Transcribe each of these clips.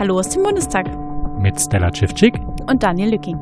Hallo aus dem Bundestag. Mit Stella Civcik und Daniel Lücking.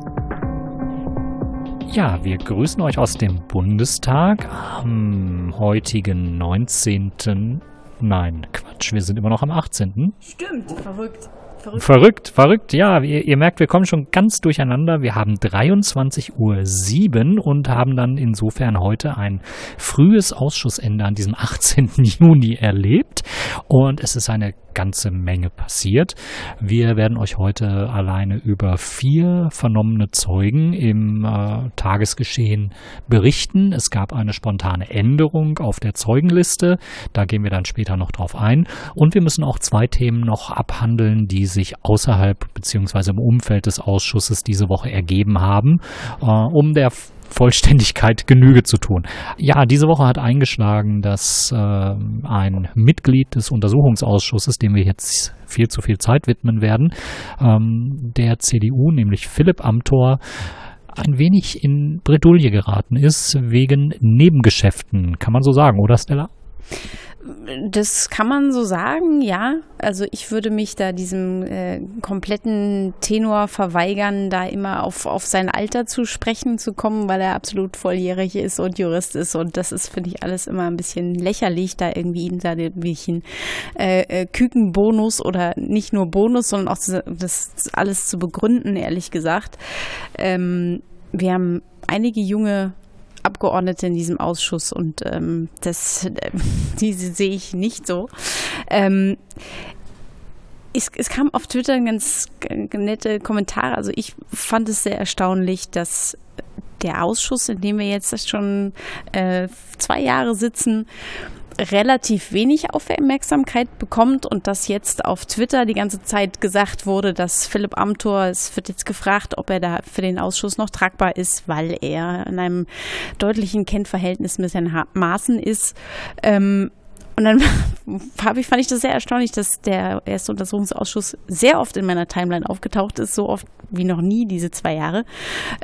Ja, wir grüßen euch aus dem Bundestag am heutigen 19. Nein, Quatsch, wir sind immer noch am 18. Stimmt, verrückt. Verrückt. verrückt, verrückt. Ja, ihr, ihr, merkt, wir kommen schon ganz durcheinander. Wir haben 23.07 Uhr und haben dann insofern heute ein frühes Ausschussende an diesem 18. Juni erlebt. Und es ist eine ganze Menge passiert. Wir werden euch heute alleine über vier vernommene Zeugen im äh, Tagesgeschehen berichten. Es gab eine spontane Änderung auf der Zeugenliste. Da gehen wir dann später noch drauf ein. Und wir müssen auch zwei Themen noch abhandeln, die sich außerhalb bzw. im Umfeld des Ausschusses diese Woche ergeben haben, äh, um der Vollständigkeit Genüge zu tun. Ja, diese Woche hat eingeschlagen, dass äh, ein Mitglied des Untersuchungsausschusses, dem wir jetzt viel zu viel Zeit widmen werden, ähm, der CDU, nämlich Philipp Amthor, ein wenig in Bredouille geraten ist wegen Nebengeschäften, kann man so sagen, oder Stella? Das kann man so sagen, ja. Also ich würde mich da diesem äh, kompletten Tenor verweigern, da immer auf, auf sein Alter zu sprechen zu kommen, weil er absolut volljährig ist und Jurist ist. Und das ist, finde ich, alles immer ein bisschen lächerlich, da irgendwie ihm da irgendwelchen äh, äh, Kükenbonus oder nicht nur Bonus, sondern auch das, alles zu begründen, ehrlich gesagt. Ähm, wir haben einige junge Abgeordnete in diesem Ausschuss und ähm, das, äh, diese sehe ich nicht so. Ähm, es, es, kam auf Twitter ganz, nette Kommentare. Also ich fand es sehr erstaunlich, dass der Ausschuss, in dem wir jetzt schon äh, zwei Jahre sitzen, relativ wenig Aufmerksamkeit bekommt und dass jetzt auf Twitter die ganze Zeit gesagt wurde, dass Philipp Amthor, es wird jetzt gefragt, ob er da für den Ausschuss noch tragbar ist, weil er in einem deutlichen Kennverhältnis mit Herrn Maaßen ist. Ähm, und dann ich, fand ich das sehr erstaunlich, dass der erste Untersuchungsausschuss sehr oft in meiner Timeline aufgetaucht ist, so oft wie noch nie diese zwei Jahre.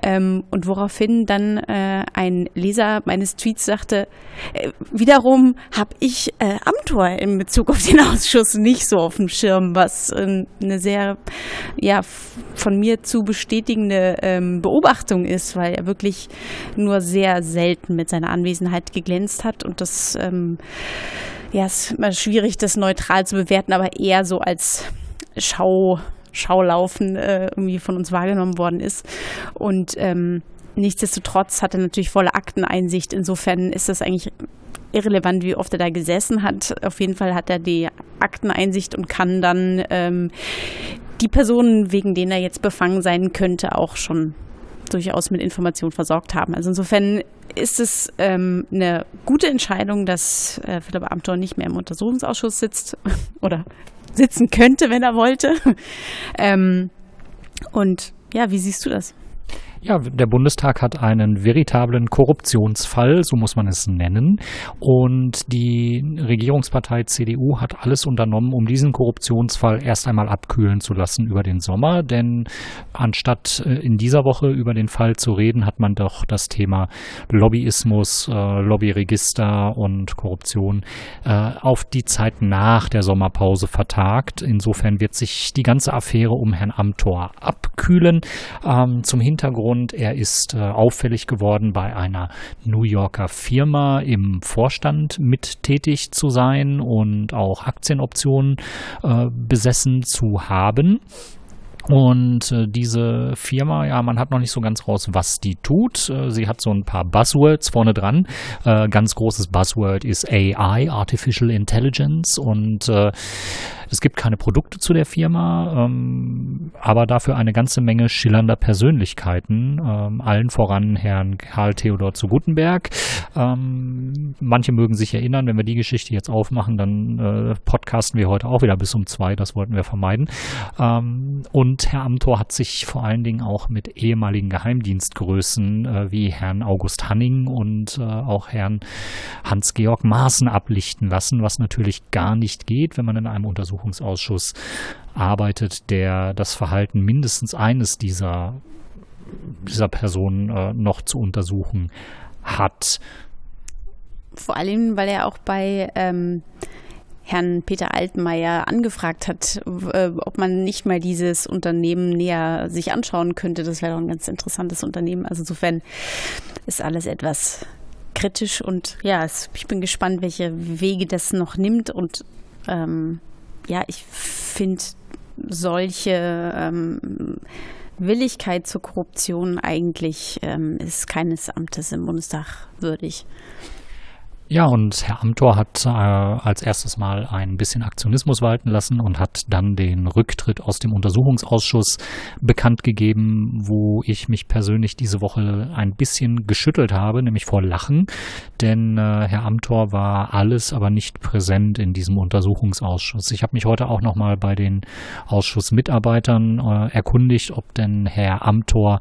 Ähm, und woraufhin dann äh, ein Leser meines Tweets sagte, äh, wiederum habe ich äh, Amtor in Bezug auf den Ausschuss nicht so auf dem Schirm, was äh, eine sehr ja von mir zu bestätigende ähm, Beobachtung ist, weil er wirklich nur sehr selten mit seiner Anwesenheit geglänzt hat und das ähm, ja, es ist immer schwierig, das neutral zu bewerten, aber eher so als Schau, Schaulaufen äh, irgendwie von uns wahrgenommen worden ist. Und ähm, nichtsdestotrotz hat er natürlich volle Akteneinsicht. Insofern ist das eigentlich irrelevant, wie oft er da gesessen hat. Auf jeden Fall hat er die Akteneinsicht und kann dann ähm, die Personen, wegen denen er jetzt befangen sein könnte, auch schon durchaus mit Informationen versorgt haben. Also insofern ist es ähm, eine gute Entscheidung, dass äh, Philipp Amthor nicht mehr im Untersuchungsausschuss sitzt oder sitzen könnte, wenn er wollte. ähm, und ja, wie siehst du das? Ja, der Bundestag hat einen veritablen Korruptionsfall, so muss man es nennen. Und die Regierungspartei CDU hat alles unternommen, um diesen Korruptionsfall erst einmal abkühlen zu lassen über den Sommer. Denn anstatt äh, in dieser Woche über den Fall zu reden, hat man doch das Thema Lobbyismus, äh, Lobbyregister und Korruption äh, auf die Zeit nach der Sommerpause vertagt. Insofern wird sich die ganze Affäre um Herrn Amthor abkühlen. Ähm, zum Hintergrund und er ist äh, auffällig geworden, bei einer New Yorker Firma im Vorstand mit tätig zu sein und auch Aktienoptionen äh, besessen zu haben. Und äh, diese Firma, ja, man hat noch nicht so ganz raus, was die tut. Äh, sie hat so ein paar Buzzwords vorne dran. Äh, ganz großes Buzzword ist AI, Artificial Intelligence. Und es gibt keine Produkte zu der Firma, ähm, aber dafür eine ganze Menge schillernder Persönlichkeiten, ähm, allen voran Herrn Karl Theodor zu Gutenberg. Ähm, manche mögen sich erinnern, wenn wir die Geschichte jetzt aufmachen, dann äh, podcasten wir heute auch wieder bis um zwei, das wollten wir vermeiden. Ähm, und Herr Amthor hat sich vor allen Dingen auch mit ehemaligen Geheimdienstgrößen äh, wie Herrn August Hanning und äh, auch Herrn Hans-Georg Maaßen ablichten lassen, was natürlich gar nicht geht, wenn man in einem Untersuchungs Untersuchungsausschuss arbeitet, der das Verhalten mindestens eines dieser, dieser Personen äh, noch zu untersuchen hat. Vor allem, weil er auch bei ähm, Herrn Peter Altmaier angefragt hat, äh, ob man nicht mal dieses Unternehmen näher sich anschauen könnte. Das wäre doch ein ganz interessantes Unternehmen. Also insofern ist alles etwas kritisch und ja, ich bin gespannt, welche Wege das noch nimmt und ähm, ja, ich finde solche ähm, Willigkeit zur Korruption eigentlich ähm, ist keines Amtes im Bundestag würdig. Ja, und Herr Amthor hat äh, als erstes Mal ein bisschen Aktionismus walten lassen und hat dann den Rücktritt aus dem Untersuchungsausschuss bekannt gegeben, wo ich mich persönlich diese Woche ein bisschen geschüttelt habe, nämlich vor Lachen, denn äh, Herr Amthor war alles, aber nicht präsent in diesem Untersuchungsausschuss. Ich habe mich heute auch nochmal bei den Ausschussmitarbeitern äh, erkundigt, ob denn Herr Amthor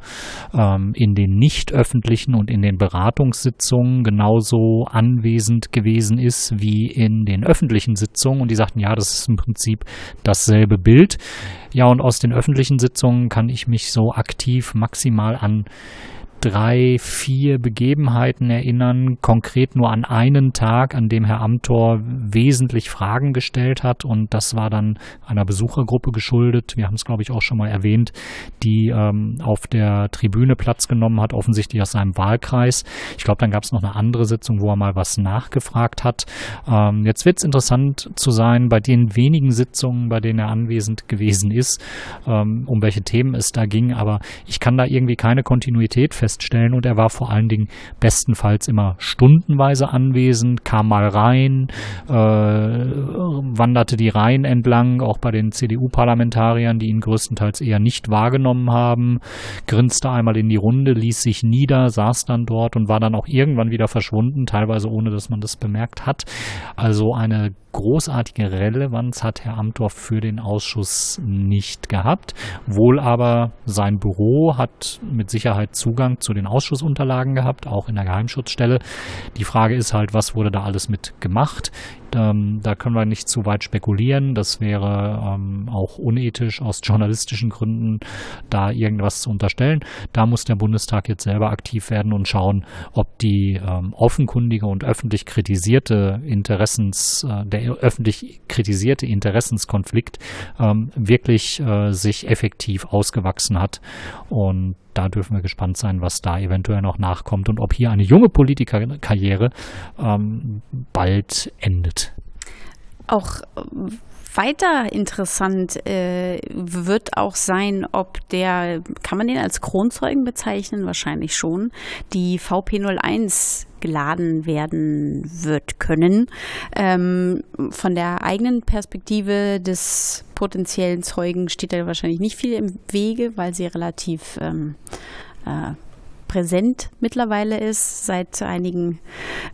ähm, in den nicht öffentlichen und in den Beratungssitzungen genauso anwesend anwesend gewesen ist wie in den öffentlichen Sitzungen. Und die sagten, ja, das ist im Prinzip dasselbe Bild. Ja, und aus den öffentlichen Sitzungen kann ich mich so aktiv maximal an drei, vier Begebenheiten erinnern, konkret nur an einen Tag, an dem Herr Amthor wesentlich Fragen gestellt hat und das war dann einer Besuchergruppe geschuldet. Wir haben es, glaube ich, auch schon mal erwähnt, die ähm, auf der Tribüne Platz genommen hat, offensichtlich aus seinem Wahlkreis. Ich glaube, dann gab es noch eine andere Sitzung, wo er mal was nachgefragt hat. Ähm, jetzt wird es interessant zu sein, bei den wenigen Sitzungen, bei denen er anwesend gewesen ist, ähm, um welche Themen es da ging, aber ich kann da irgendwie keine Kontinuität feststellen feststellen und er war vor allen Dingen bestenfalls immer stundenweise anwesend, kam mal rein, äh, wanderte die Reihen entlang, auch bei den CDU-Parlamentariern, die ihn größtenteils eher nicht wahrgenommen haben, grinste einmal in die Runde, ließ sich nieder, saß dann dort und war dann auch irgendwann wieder verschwunden, teilweise ohne dass man das bemerkt hat. Also eine großartige Relevanz hat Herr Amthor für den Ausschuss nicht gehabt. Wohl aber sein Büro hat mit Sicherheit Zugang zu den Ausschussunterlagen gehabt, auch in der Geheimschutzstelle. Die Frage ist halt, was wurde da alles mit gemacht? Ähm, da können wir nicht zu weit spekulieren. Das wäre ähm, auch unethisch aus journalistischen Gründen, da irgendwas zu unterstellen. Da muss der Bundestag jetzt selber aktiv werden und schauen, ob die ähm, offenkundige und öffentlich kritisierte Interessens, äh, der öffentlich kritisierte Interessenskonflikt ähm, wirklich äh, sich effektiv ausgewachsen hat. Und da dürfen wir gespannt sein, was da eventuell noch nachkommt und ob hier eine junge Politikerkarriere ähm, bald endet. Auch weiter interessant äh, wird auch sein, ob der, kann man den als Kronzeugen bezeichnen? Wahrscheinlich schon, die VP01 geladen werden wird können. Ähm, von der eigenen Perspektive des potenziellen Zeugen steht da wahrscheinlich nicht viel im Wege, weil sie relativ ähm, äh, präsent mittlerweile ist seit einigen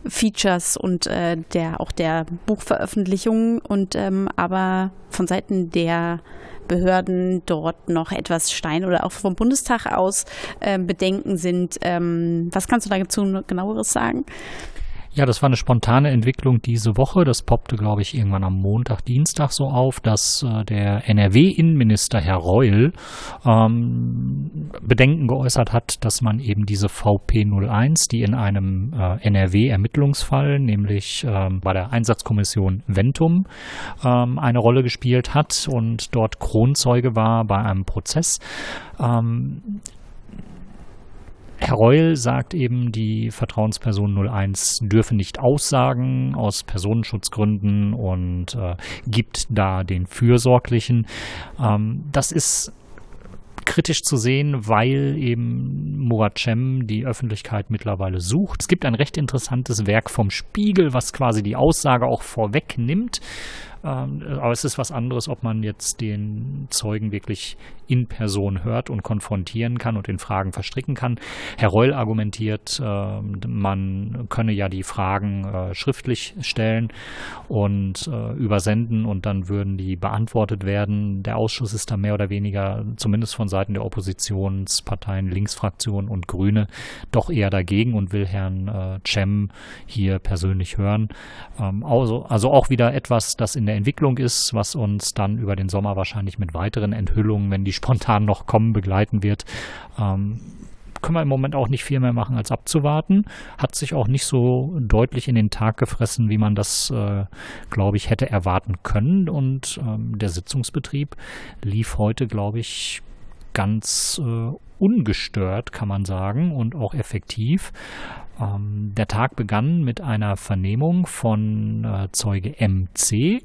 Features und äh, der auch der Buchveröffentlichung und ähm, aber von Seiten der Behörden dort noch etwas Stein oder auch vom Bundestag aus äh, Bedenken sind. Ähm, was kannst du dazu genaueres sagen? Ja, das war eine spontane Entwicklung diese Woche. Das poppte, glaube ich, irgendwann am Montag, Dienstag so auf, dass äh, der NRW-Innenminister Herr Reul ähm, Bedenken geäußert hat, dass man eben diese VP01, die in einem äh, NRW-Ermittlungsfall, nämlich ähm, bei der Einsatzkommission Ventum, ähm, eine Rolle gespielt hat und dort Kronzeuge war bei einem Prozess. Herr Reul sagt eben, die Vertrauensperson 01 dürfe nicht aussagen aus Personenschutzgründen und äh, gibt da den Fürsorglichen. Ähm, das ist kritisch zu sehen, weil eben Murat Cem die Öffentlichkeit mittlerweile sucht. Es gibt ein recht interessantes Werk vom Spiegel, was quasi die Aussage auch vorwegnimmt. Ähm, aber es ist was anderes, ob man jetzt den Zeugen wirklich in Person hört und konfrontieren kann und in Fragen verstricken kann. Herr Reul argumentiert, äh, man könne ja die Fragen äh, schriftlich stellen und äh, übersenden und dann würden die beantwortet werden. Der Ausschuss ist da mehr oder weniger, zumindest von Seiten der Oppositionsparteien, Linksfraktion und Grüne, doch eher dagegen und will Herrn äh, Cem hier persönlich hören. Ähm, also, also auch wieder etwas, das in der Entwicklung ist, was uns dann über den Sommer wahrscheinlich mit weiteren Enthüllungen, wenn die spontan noch kommen, begleiten wird. Ähm, können wir im Moment auch nicht viel mehr machen, als abzuwarten. Hat sich auch nicht so deutlich in den Tag gefressen, wie man das, äh, glaube ich, hätte erwarten können. Und ähm, der Sitzungsbetrieb lief heute, glaube ich, ganz äh, ungestört, kann man sagen, und auch effektiv. Ähm, der Tag begann mit einer Vernehmung von äh, Zeuge MC.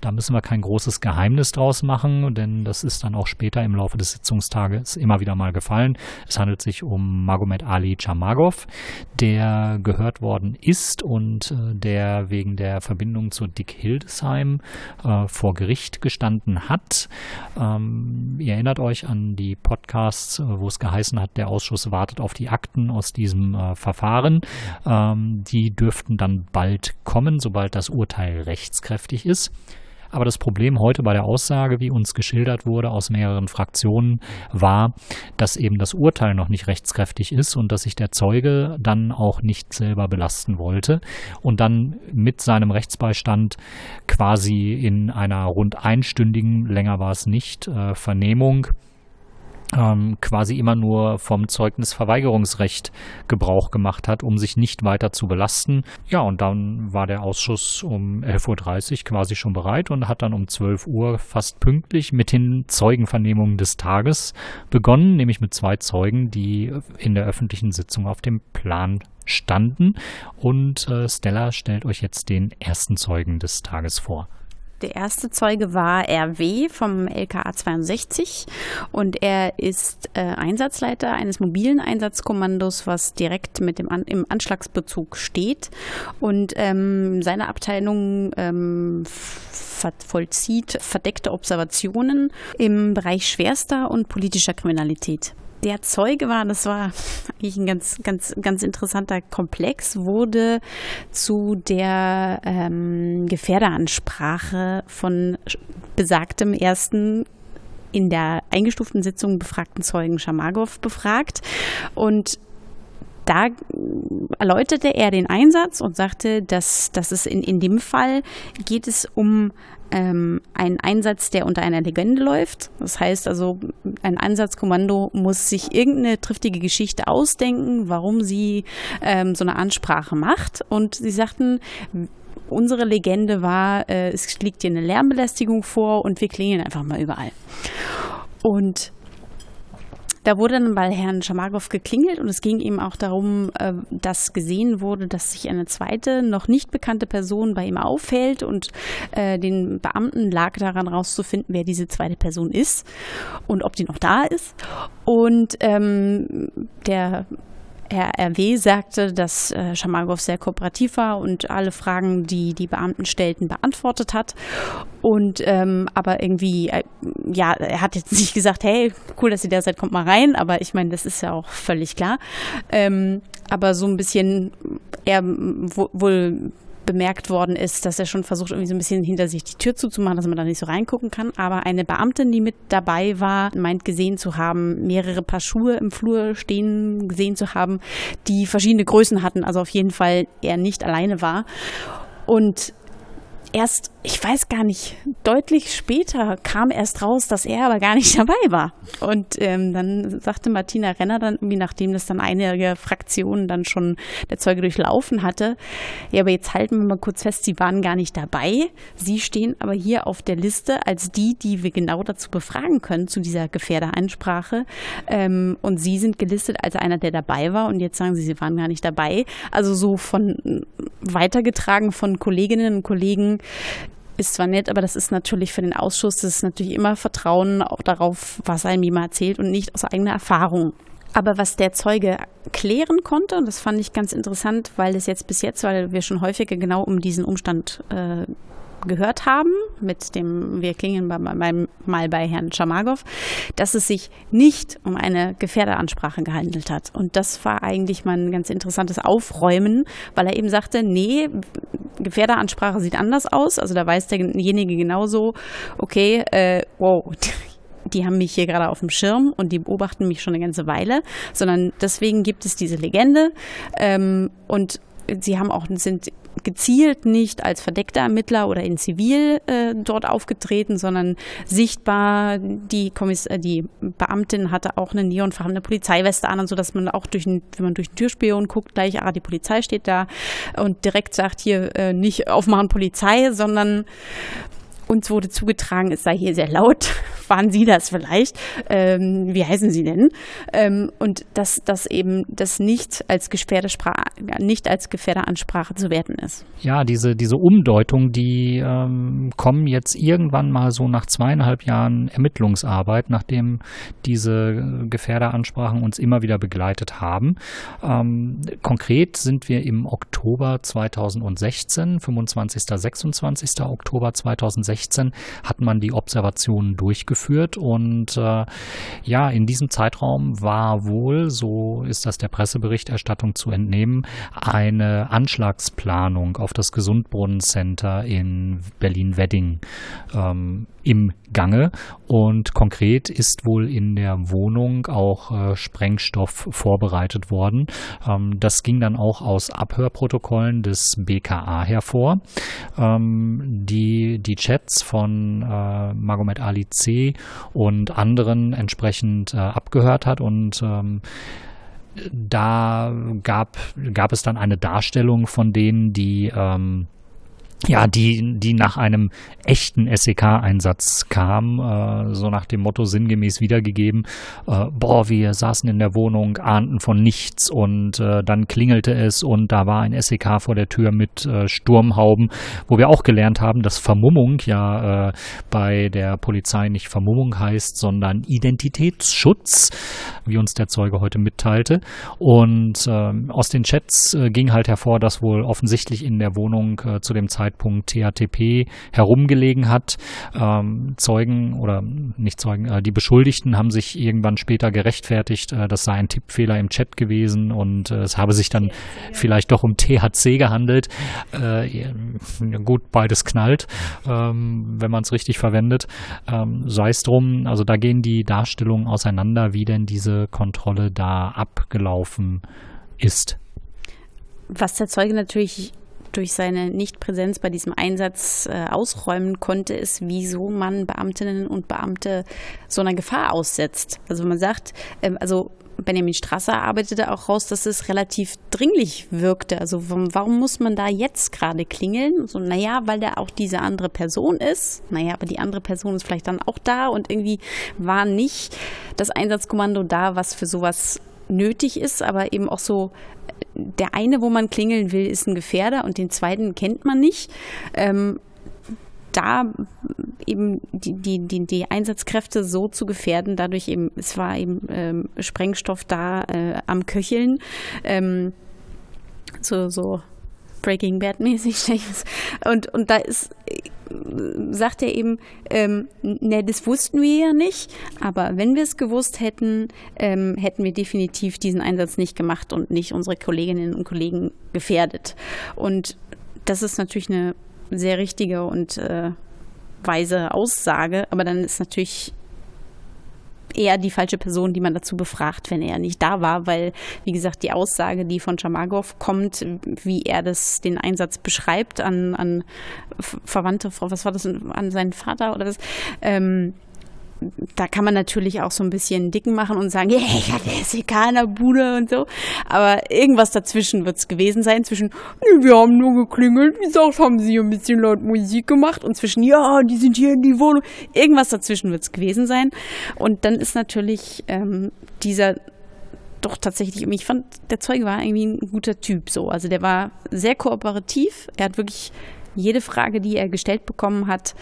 Da müssen wir kein großes Geheimnis draus machen, denn das ist dann auch später im Laufe des Sitzungstages immer wieder mal gefallen. Es handelt sich um Magomed Ali Chamagov, der gehört worden ist und äh, der wegen der Verbindung zu Dick Hildesheim äh, vor Gericht gestanden hat. Ähm, ihr erinnert euch an die Podcasts, äh, wo es geheißen hat, der Ausschuss wartet auf die Akten aus diesem äh, Verfahren. Ähm, die dürften dann bald kommen, sobald das Urteil rechtskräftig ist. Aber das Problem heute bei der Aussage, wie uns geschildert wurde aus mehreren Fraktionen, war, dass eben das Urteil noch nicht rechtskräftig ist und dass sich der Zeuge dann auch nicht selber belasten wollte und dann mit seinem Rechtsbeistand quasi in einer rund einstündigen, länger war es nicht, äh, Vernehmung ähm, quasi immer nur vom Zeugnisverweigerungsrecht Gebrauch gemacht hat, um sich nicht weiter zu belasten. Ja, und dann war der Ausschuss um 11.30 Uhr quasi schon bereit und hat dann um 12 Uhr fast pünktlich mit den Zeugenvernehmungen des Tages begonnen, nämlich mit zwei Zeugen, die in der öffentlichen Sitzung auf dem Plan standen. Und äh, Stella stellt euch jetzt den ersten Zeugen des Tages vor. Der erste Zeuge war RW vom LKA 62 und er ist äh, Einsatzleiter eines mobilen Einsatzkommandos, was direkt mit dem An im Anschlagsbezug steht. Und ähm, seine Abteilung ähm, vollzieht verdeckte Observationen im Bereich schwerster und politischer Kriminalität der Zeuge war, das war eigentlich ein ganz, ganz, ganz interessanter Komplex, wurde zu der ähm, Gefährderansprache von besagtem ersten in der eingestuften Sitzung befragten Zeugen Schamagow befragt. Und da erläuterte er den Einsatz und sagte, dass, dass es in, in dem Fall geht es um ähm, ein Einsatz, der unter einer Legende läuft. Das heißt also, ein Einsatzkommando muss sich irgendeine triftige Geschichte ausdenken, warum sie ähm, so eine Ansprache macht. Und sie sagten, unsere Legende war, äh, es liegt hier eine Lärmbelästigung vor und wir klingeln einfach mal überall. Und da wurde dann bei Herrn Schamagow geklingelt und es ging ihm auch darum, äh, dass gesehen wurde, dass sich eine zweite, noch nicht bekannte Person bei ihm aufhält und äh, den Beamten lag daran rauszufinden, wer diese zweite Person ist und ob die noch da ist. Und ähm, der Herr RW sagte, dass äh, Schamagow sehr kooperativ war und alle Fragen, die die Beamten stellten, beantwortet hat. Und ähm, aber irgendwie, äh, ja, er hat jetzt nicht gesagt, hey, cool, dass ihr da seid, kommt mal rein. Aber ich meine, das ist ja auch völlig klar. Ähm, aber so ein bisschen er wohl bemerkt worden ist, dass er schon versucht, irgendwie so ein bisschen hinter sich die Tür zuzumachen, dass man da nicht so reingucken kann. Aber eine Beamtin, die mit dabei war, meint gesehen zu haben, mehrere Paar Schuhe im Flur stehen gesehen zu haben, die verschiedene Größen hatten. Also auf jeden Fall er nicht alleine war. Und erst, ich weiß gar nicht, deutlich später kam erst raus, dass er aber gar nicht dabei war. Und ähm, dann sagte Martina Renner dann irgendwie, nachdem das dann einige Fraktionen dann schon der Zeuge durchlaufen hatte, ja, aber jetzt halten wir mal kurz fest, sie waren gar nicht dabei. Sie stehen aber hier auf der Liste als die, die wir genau dazu befragen können, zu dieser Gefährdereinsprache. Ähm, und sie sind gelistet als einer, der dabei war. Und jetzt sagen sie, sie waren gar nicht dabei. Also so von weitergetragen von Kolleginnen und Kollegen ist zwar nett, aber das ist natürlich für den Ausschuss, das ist natürlich immer Vertrauen auch darauf, was einem jemand erzählt und nicht aus eigener Erfahrung. Aber was der Zeuge klären konnte, und das fand ich ganz interessant, weil es jetzt bis jetzt, weil wir schon häufiger genau um diesen Umstand äh, gehört haben, mit dem, wir klingen bei, bei, mal bei Herrn Schamagow, dass es sich nicht um eine Gefährderansprache gehandelt hat. Und das war eigentlich mal ein ganz interessantes Aufräumen, weil er eben sagte, nee, Gefährderansprache sieht anders aus. Also da weiß derjenige genauso, okay, äh, wow, die haben mich hier gerade auf dem Schirm und die beobachten mich schon eine ganze Weile, sondern deswegen gibt es diese Legende ähm, und sie haben auch sind gezielt nicht als verdeckter Ermittler oder in Zivil äh, dort aufgetreten, sondern sichtbar. Die, Kommiss äh, die Beamtin hatte auch eine neonfarbene Polizeiweste an und so, dass man auch durch, ein, wenn man durch den Türspion guckt, gleich, ah, die Polizei steht da und direkt sagt hier äh, nicht aufmachen Polizei, sondern uns wurde zugetragen, es sei hier sehr laut. Waren Sie das vielleicht? Ähm, wie heißen Sie denn? Ähm, und dass das eben das nicht als Gefährdesprache, nicht als Gefährderansprache zu werten ist. Ja, diese, diese Umdeutung, die ähm, kommen jetzt irgendwann mal so nach zweieinhalb Jahren Ermittlungsarbeit, nachdem diese Gefährderansprachen uns immer wieder begleitet haben. Ähm, konkret sind wir im Oktober 2016, 25. 26. Oktober 2016 2016 hat man die Observationen durchgeführt und äh, ja, in diesem Zeitraum war wohl, so ist das der Presseberichterstattung zu entnehmen, eine Anschlagsplanung auf das Gesundbrunnencenter in Berlin-Wedding ähm, im Gange und konkret ist wohl in der Wohnung auch äh, Sprengstoff vorbereitet worden. Ähm, das ging dann auch aus Abhörprotokollen des BKA hervor. Ähm, die, die Chats von äh, Magomed Ali C. und anderen entsprechend äh, abgehört hat und ähm, da gab, gab es dann eine Darstellung von denen, die ähm, ja, die, die nach einem echten SEK-Einsatz kam, äh, so nach dem Motto sinngemäß wiedergegeben, äh, boah, wir saßen in der Wohnung, ahnten von nichts und äh, dann klingelte es und da war ein SEK vor der Tür mit äh, Sturmhauben, wo wir auch gelernt haben, dass Vermummung ja äh, bei der Polizei nicht Vermummung heißt, sondern Identitätsschutz, wie uns der Zeuge heute mitteilte. Und äh, aus den Chats äh, ging halt hervor, dass wohl offensichtlich in der Wohnung zu dem Zeitpunkt Zeitpunkt THTP herumgelegen hat. Ähm, Zeugen oder nicht Zeugen, äh, die Beschuldigten haben sich irgendwann später gerechtfertigt, äh, das sei ein Tippfehler im Chat gewesen und äh, es habe sich dann vielleicht doch um THC gehandelt. Äh, gut, beides knallt, ähm, wenn man es richtig verwendet. Ähm, sei es drum, also da gehen die Darstellungen auseinander, wie denn diese Kontrolle da abgelaufen ist. Was der Zeuge natürlich durch seine Nichtpräsenz bei diesem Einsatz äh, ausräumen konnte, ist, wieso man Beamtinnen und Beamte so einer Gefahr aussetzt. Also man sagt, ähm, also Benjamin Strasser arbeitete auch raus, dass es relativ dringlich wirkte. Also warum muss man da jetzt gerade klingeln? So, naja, weil da auch diese andere Person ist. Naja, aber die andere Person ist vielleicht dann auch da und irgendwie war nicht das Einsatzkommando da, was für sowas nötig ist, aber eben auch so der eine, wo man klingeln will, ist ein Gefährder und den zweiten kennt man nicht. Ähm, da eben die, die, die, die, Einsatzkräfte so zu gefährden, dadurch eben, es war eben ähm, Sprengstoff da äh, am Köcheln, ähm, so, so Breaking Bad mäßig. Und, und da ist sagt er eben, ähm, ne, das wussten wir ja nicht, aber wenn wir es gewusst hätten, ähm, hätten wir definitiv diesen Einsatz nicht gemacht und nicht unsere Kolleginnen und Kollegen gefährdet. Und das ist natürlich eine sehr richtige und äh, weise Aussage, aber dann ist natürlich eher die falsche Person, die man dazu befragt, wenn er nicht da war, weil, wie gesagt, die Aussage, die von Chamagov kommt, wie er das, den Einsatz beschreibt an, an Verwandte, was war das, an seinen Vater oder was, ähm, da kann man natürlich auch so ein bisschen dicken machen und sagen, yeah, ich hatte der Bude und so. Aber irgendwas dazwischen wird es gewesen sein. Zwischen, nee, wir haben nur geklingelt, wie gesagt, haben sie ein bisschen laut Musik gemacht. Und zwischen, ja, die sind hier in die Wohnung. Irgendwas dazwischen wird es gewesen sein. Und dann ist natürlich ähm, dieser doch tatsächlich, ich fand, der Zeuge war irgendwie ein guter Typ so. Also der war sehr kooperativ. Er hat wirklich jede Frage, die er gestellt bekommen hat,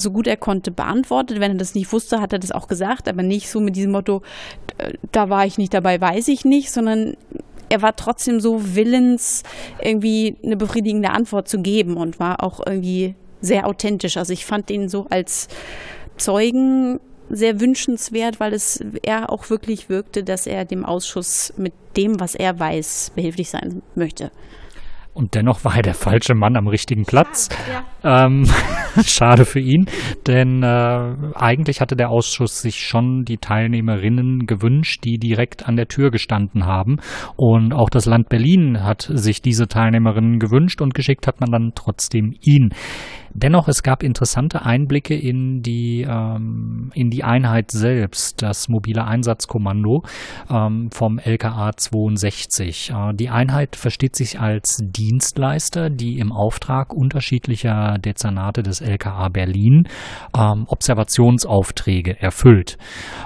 so gut er konnte beantwortet. Wenn er das nicht wusste, hat er das auch gesagt, aber nicht so mit diesem Motto, äh, da war ich nicht dabei, weiß ich nicht, sondern er war trotzdem so willens, irgendwie eine befriedigende Antwort zu geben und war auch irgendwie sehr authentisch. Also ich fand ihn so als Zeugen sehr wünschenswert, weil es er auch wirklich wirkte, dass er dem Ausschuss mit dem, was er weiß, behilflich sein möchte. Und dennoch war er der falsche Mann am richtigen Platz. Ja. Ähm, schade für ihn, denn äh, eigentlich hatte der Ausschuss sich schon die Teilnehmerinnen gewünscht, die direkt an der Tür gestanden haben. Und auch das Land Berlin hat sich diese Teilnehmerinnen gewünscht und geschickt hat man dann trotzdem ihn. Dennoch, es gab interessante Einblicke in die, ähm, in die Einheit selbst, das mobile Einsatzkommando ähm, vom LKA 62. Äh, die Einheit versteht sich als Dienstleister, die im Auftrag unterschiedlicher Dezernate des LKA Berlin ähm, Observationsaufträge erfüllt.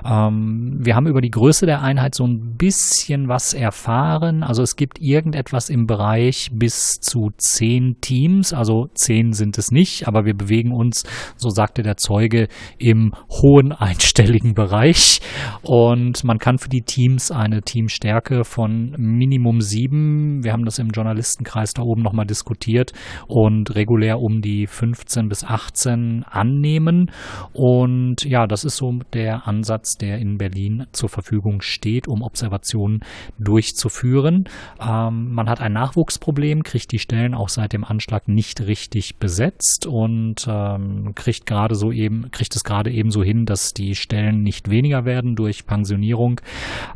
Ähm, wir haben über die Größe der Einheit so ein bisschen was erfahren. Also es gibt irgendetwas im Bereich bis zu zehn Teams, also zehn sind es nicht aber wir bewegen uns, so sagte der Zeuge, im hohen einstelligen Bereich. Und man kann für die Teams eine Teamstärke von Minimum sieben, wir haben das im Journalistenkreis da oben nochmal diskutiert, und regulär um die 15 bis 18 annehmen. Und ja, das ist so der Ansatz, der in Berlin zur Verfügung steht, um Observationen durchzuführen. Ähm, man hat ein Nachwuchsproblem, kriegt die Stellen auch seit dem Anschlag nicht richtig besetzt und ähm, kriegt gerade so eben, kriegt es gerade eben so hin, dass die Stellen nicht weniger werden durch Pensionierung.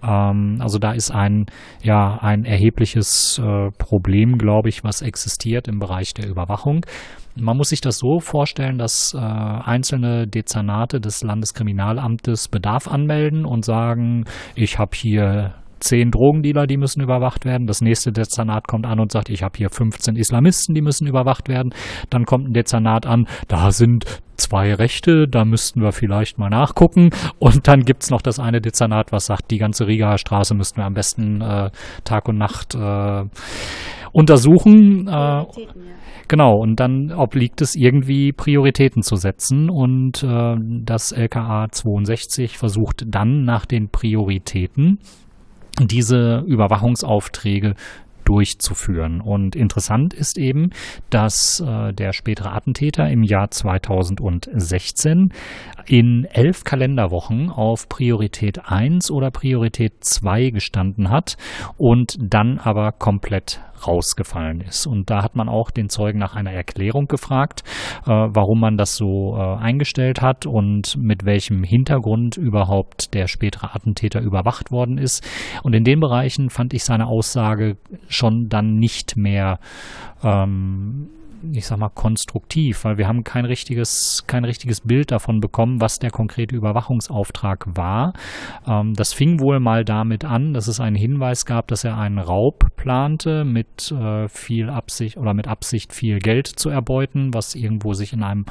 Ähm, also da ist ein, ja, ein erhebliches äh, Problem, glaube ich, was existiert im Bereich der Überwachung. Man muss sich das so vorstellen, dass äh, einzelne Dezernate des Landeskriminalamtes Bedarf anmelden und sagen, ich habe hier zehn Drogendealer, die müssen überwacht werden. Das nächste Dezernat kommt an und sagt, ich habe hier 15 Islamisten, die müssen überwacht werden. Dann kommt ein Dezernat an, da sind zwei Rechte, da müssten wir vielleicht mal nachgucken. Und dann gibt's noch das eine Dezernat, was sagt, die ganze Rigaer Straße müssten wir am besten äh, Tag und Nacht äh, untersuchen. Äh, Genau, und dann obliegt es irgendwie Prioritäten zu setzen und äh, das LKA 62 versucht dann nach den Prioritäten diese Überwachungsaufträge durchzuführen. Und interessant ist eben, dass äh, der spätere Attentäter im Jahr 2016 in elf Kalenderwochen auf Priorität 1 oder Priorität 2 gestanden hat und dann aber komplett rausgefallen ist. Und da hat man auch den Zeugen nach einer Erklärung gefragt, äh, warum man das so äh, eingestellt hat und mit welchem Hintergrund überhaupt der spätere Attentäter überwacht worden ist. Und in den Bereichen fand ich seine Aussage schon dann nicht mehr ähm, ich sag mal, konstruktiv, weil wir haben kein richtiges, kein richtiges Bild davon bekommen, was der konkrete Überwachungsauftrag war. Ähm, das fing wohl mal damit an, dass es einen Hinweis gab, dass er einen Raub plante, mit äh, viel Absicht oder mit Absicht viel Geld zu erbeuten, was irgendwo sich in einem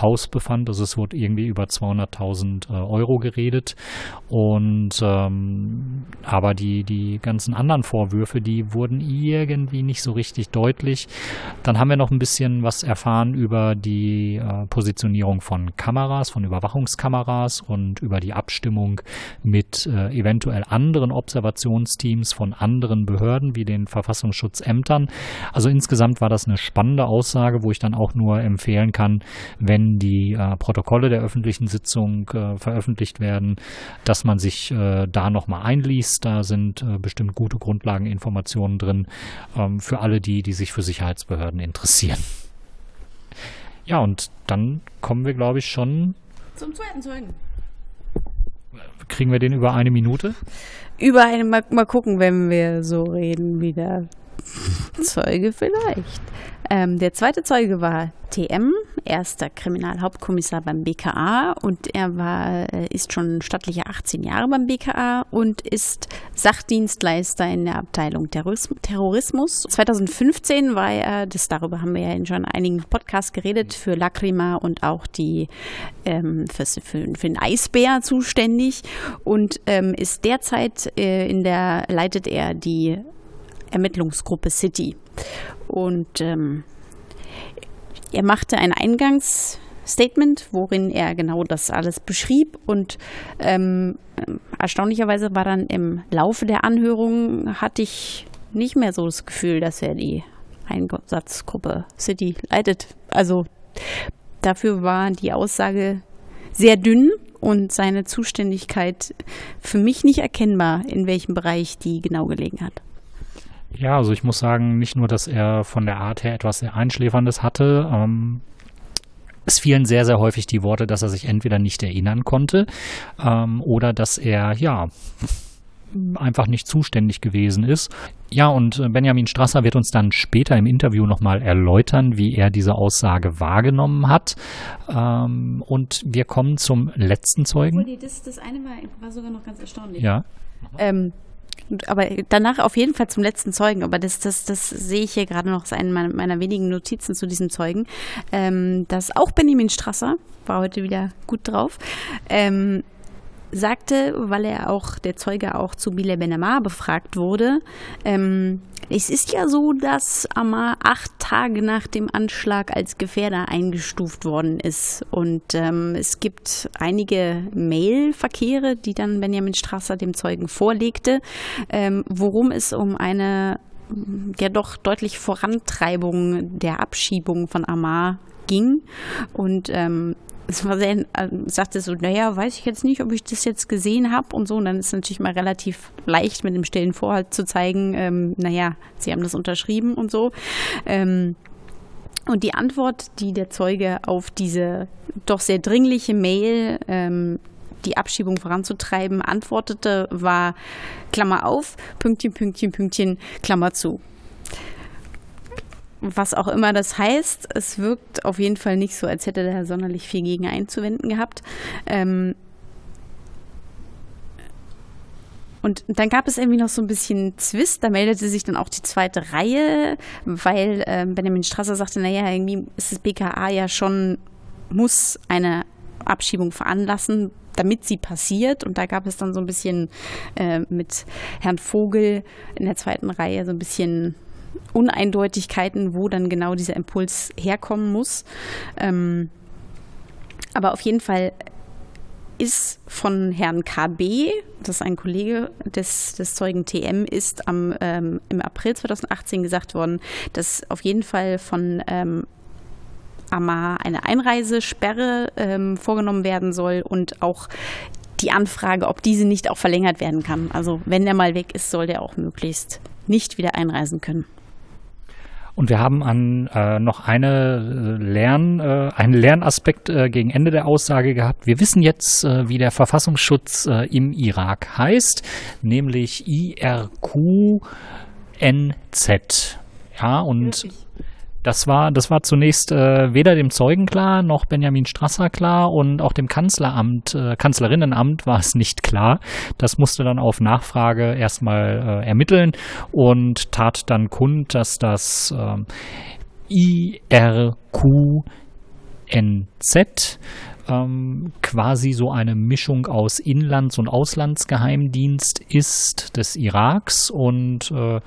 Haus befand. Also es wurde irgendwie über 200.000 äh, Euro geredet. Und ähm, aber die, die ganzen anderen Vorwürfe, die wurden irgendwie nicht so richtig deutlich. Dann haben wir noch ein bisschen bisschen was erfahren über die äh, Positionierung von Kameras, von Überwachungskameras und über die Abstimmung mit äh, eventuell anderen Observationsteams von anderen Behörden wie den Verfassungsschutzämtern. Also insgesamt war das eine spannende Aussage, wo ich dann auch nur empfehlen kann, wenn die äh, Protokolle der öffentlichen Sitzung äh, veröffentlicht werden, dass man sich äh, da nochmal einliest. Da sind äh, bestimmt gute Grundlageninformationen drin ähm, für alle die, die sich für Sicherheitsbehörden interessieren. Ja, und dann kommen wir, glaube ich, schon zum zweiten Zeugen. Kriegen wir den über eine Minute? Über eine, mal, mal gucken, wenn wir so reden wie der Zeuge vielleicht. Ähm, der zweite Zeuge war TM, erster Kriminalhauptkommissar beim BKA und er war, äh, ist schon stattliche 18 Jahre beim BKA und ist Sachdienstleister in der Abteilung Terrorismus. 2015 war er, das darüber haben wir ja in schon einigen Podcasts geredet, für Lacrima und auch die ähm, für, für, für, den Eisbär zuständig und ähm, ist derzeit äh, in der, leitet er die Ermittlungsgruppe City. Und ähm, er machte ein Eingangsstatement, worin er genau das alles beschrieb. Und ähm, erstaunlicherweise war dann im Laufe der Anhörung, hatte ich nicht mehr so das Gefühl, dass er die Einsatzgruppe City leitet. Also dafür war die Aussage sehr dünn und seine Zuständigkeit für mich nicht erkennbar, in welchem Bereich die genau gelegen hat. Ja, also ich muss sagen, nicht nur, dass er von der Art her etwas sehr Einschläferndes hatte, ähm, es fielen sehr, sehr häufig die Worte, dass er sich entweder nicht erinnern konnte ähm, oder dass er, ja, einfach nicht zuständig gewesen ist. Ja, und äh, Benjamin Strasser wird uns dann später im Interview nochmal erläutern, wie er diese Aussage wahrgenommen hat. Ähm, und wir kommen zum letzten Zeugen. Das, das eine war, war sogar noch ganz erstaunlich. Ja. Ähm, aber danach auf jeden Fall zum letzten Zeugen. Aber das, das, das sehe ich hier gerade noch, als eine meiner, meiner wenigen Notizen zu diesem Zeugen, ähm, dass auch Benjamin Strasser, war heute wieder gut drauf, ähm, sagte, weil er auch, der Zeuge auch zu Bilal Benemar befragt wurde, ähm, es ist ja so, dass Amar acht Tage nach dem Anschlag als Gefährder eingestuft worden ist. Und ähm, es gibt einige Mail-Verkehre, die dann Benjamin Strasser dem Zeugen vorlegte, ähm, worum es um eine ja doch deutlich Vorantreibung der Abschiebung von Amar ging. Und ähm, es war sehr, äh, sagte so, naja, weiß ich jetzt nicht, ob ich das jetzt gesehen habe und so. Und dann ist es natürlich mal relativ leicht mit dem stillen Vorhalt zu zeigen, ähm, naja, sie haben das unterschrieben und so. Ähm, und die Antwort, die der Zeuge auf diese doch sehr dringliche Mail, ähm, die Abschiebung voranzutreiben, antwortete, war Klammer auf, Pünktchen, Pünktchen, Pünktchen, Klammer zu was auch immer das heißt, es wirkt auf jeden Fall nicht so, als hätte der sonderlich viel gegen einzuwenden gehabt. Ähm und dann gab es irgendwie noch so ein bisschen Zwist. Da meldete sich dann auch die zweite Reihe, weil äh, Benjamin Strasser sagte, naja, irgendwie ist das BKA ja schon, muss eine Abschiebung veranlassen, damit sie passiert. Und da gab es dann so ein bisschen äh, mit Herrn Vogel in der zweiten Reihe so ein bisschen Uneindeutigkeiten, wo dann genau dieser Impuls herkommen muss. Ähm, aber auf jeden Fall ist von Herrn KB, das ist ein Kollege des, des Zeugen TM, ist am, ähm, im April 2018 gesagt worden, dass auf jeden Fall von ähm, Amar eine Einreisesperre ähm, vorgenommen werden soll und auch die Anfrage, ob diese nicht auch verlängert werden kann. Also wenn der mal weg ist, soll der auch möglichst nicht wieder einreisen können. Und wir haben an äh, noch eine äh, Lern, äh, einen Lernaspekt äh, gegen Ende der Aussage gehabt. Wir wissen jetzt, äh, wie der Verfassungsschutz äh, im Irak heißt, nämlich IRQNZ. Ja, und Wirklich? Das war, das war zunächst äh, weder dem Zeugen klar, noch Benjamin Strasser klar und auch dem Kanzleramt, äh, Kanzlerinnenamt war es nicht klar. Das musste dann auf Nachfrage erstmal äh, ermitteln und tat dann kund, dass das äh, IRQNZ ähm, quasi so eine Mischung aus Inlands- und Auslandsgeheimdienst ist des Iraks und äh,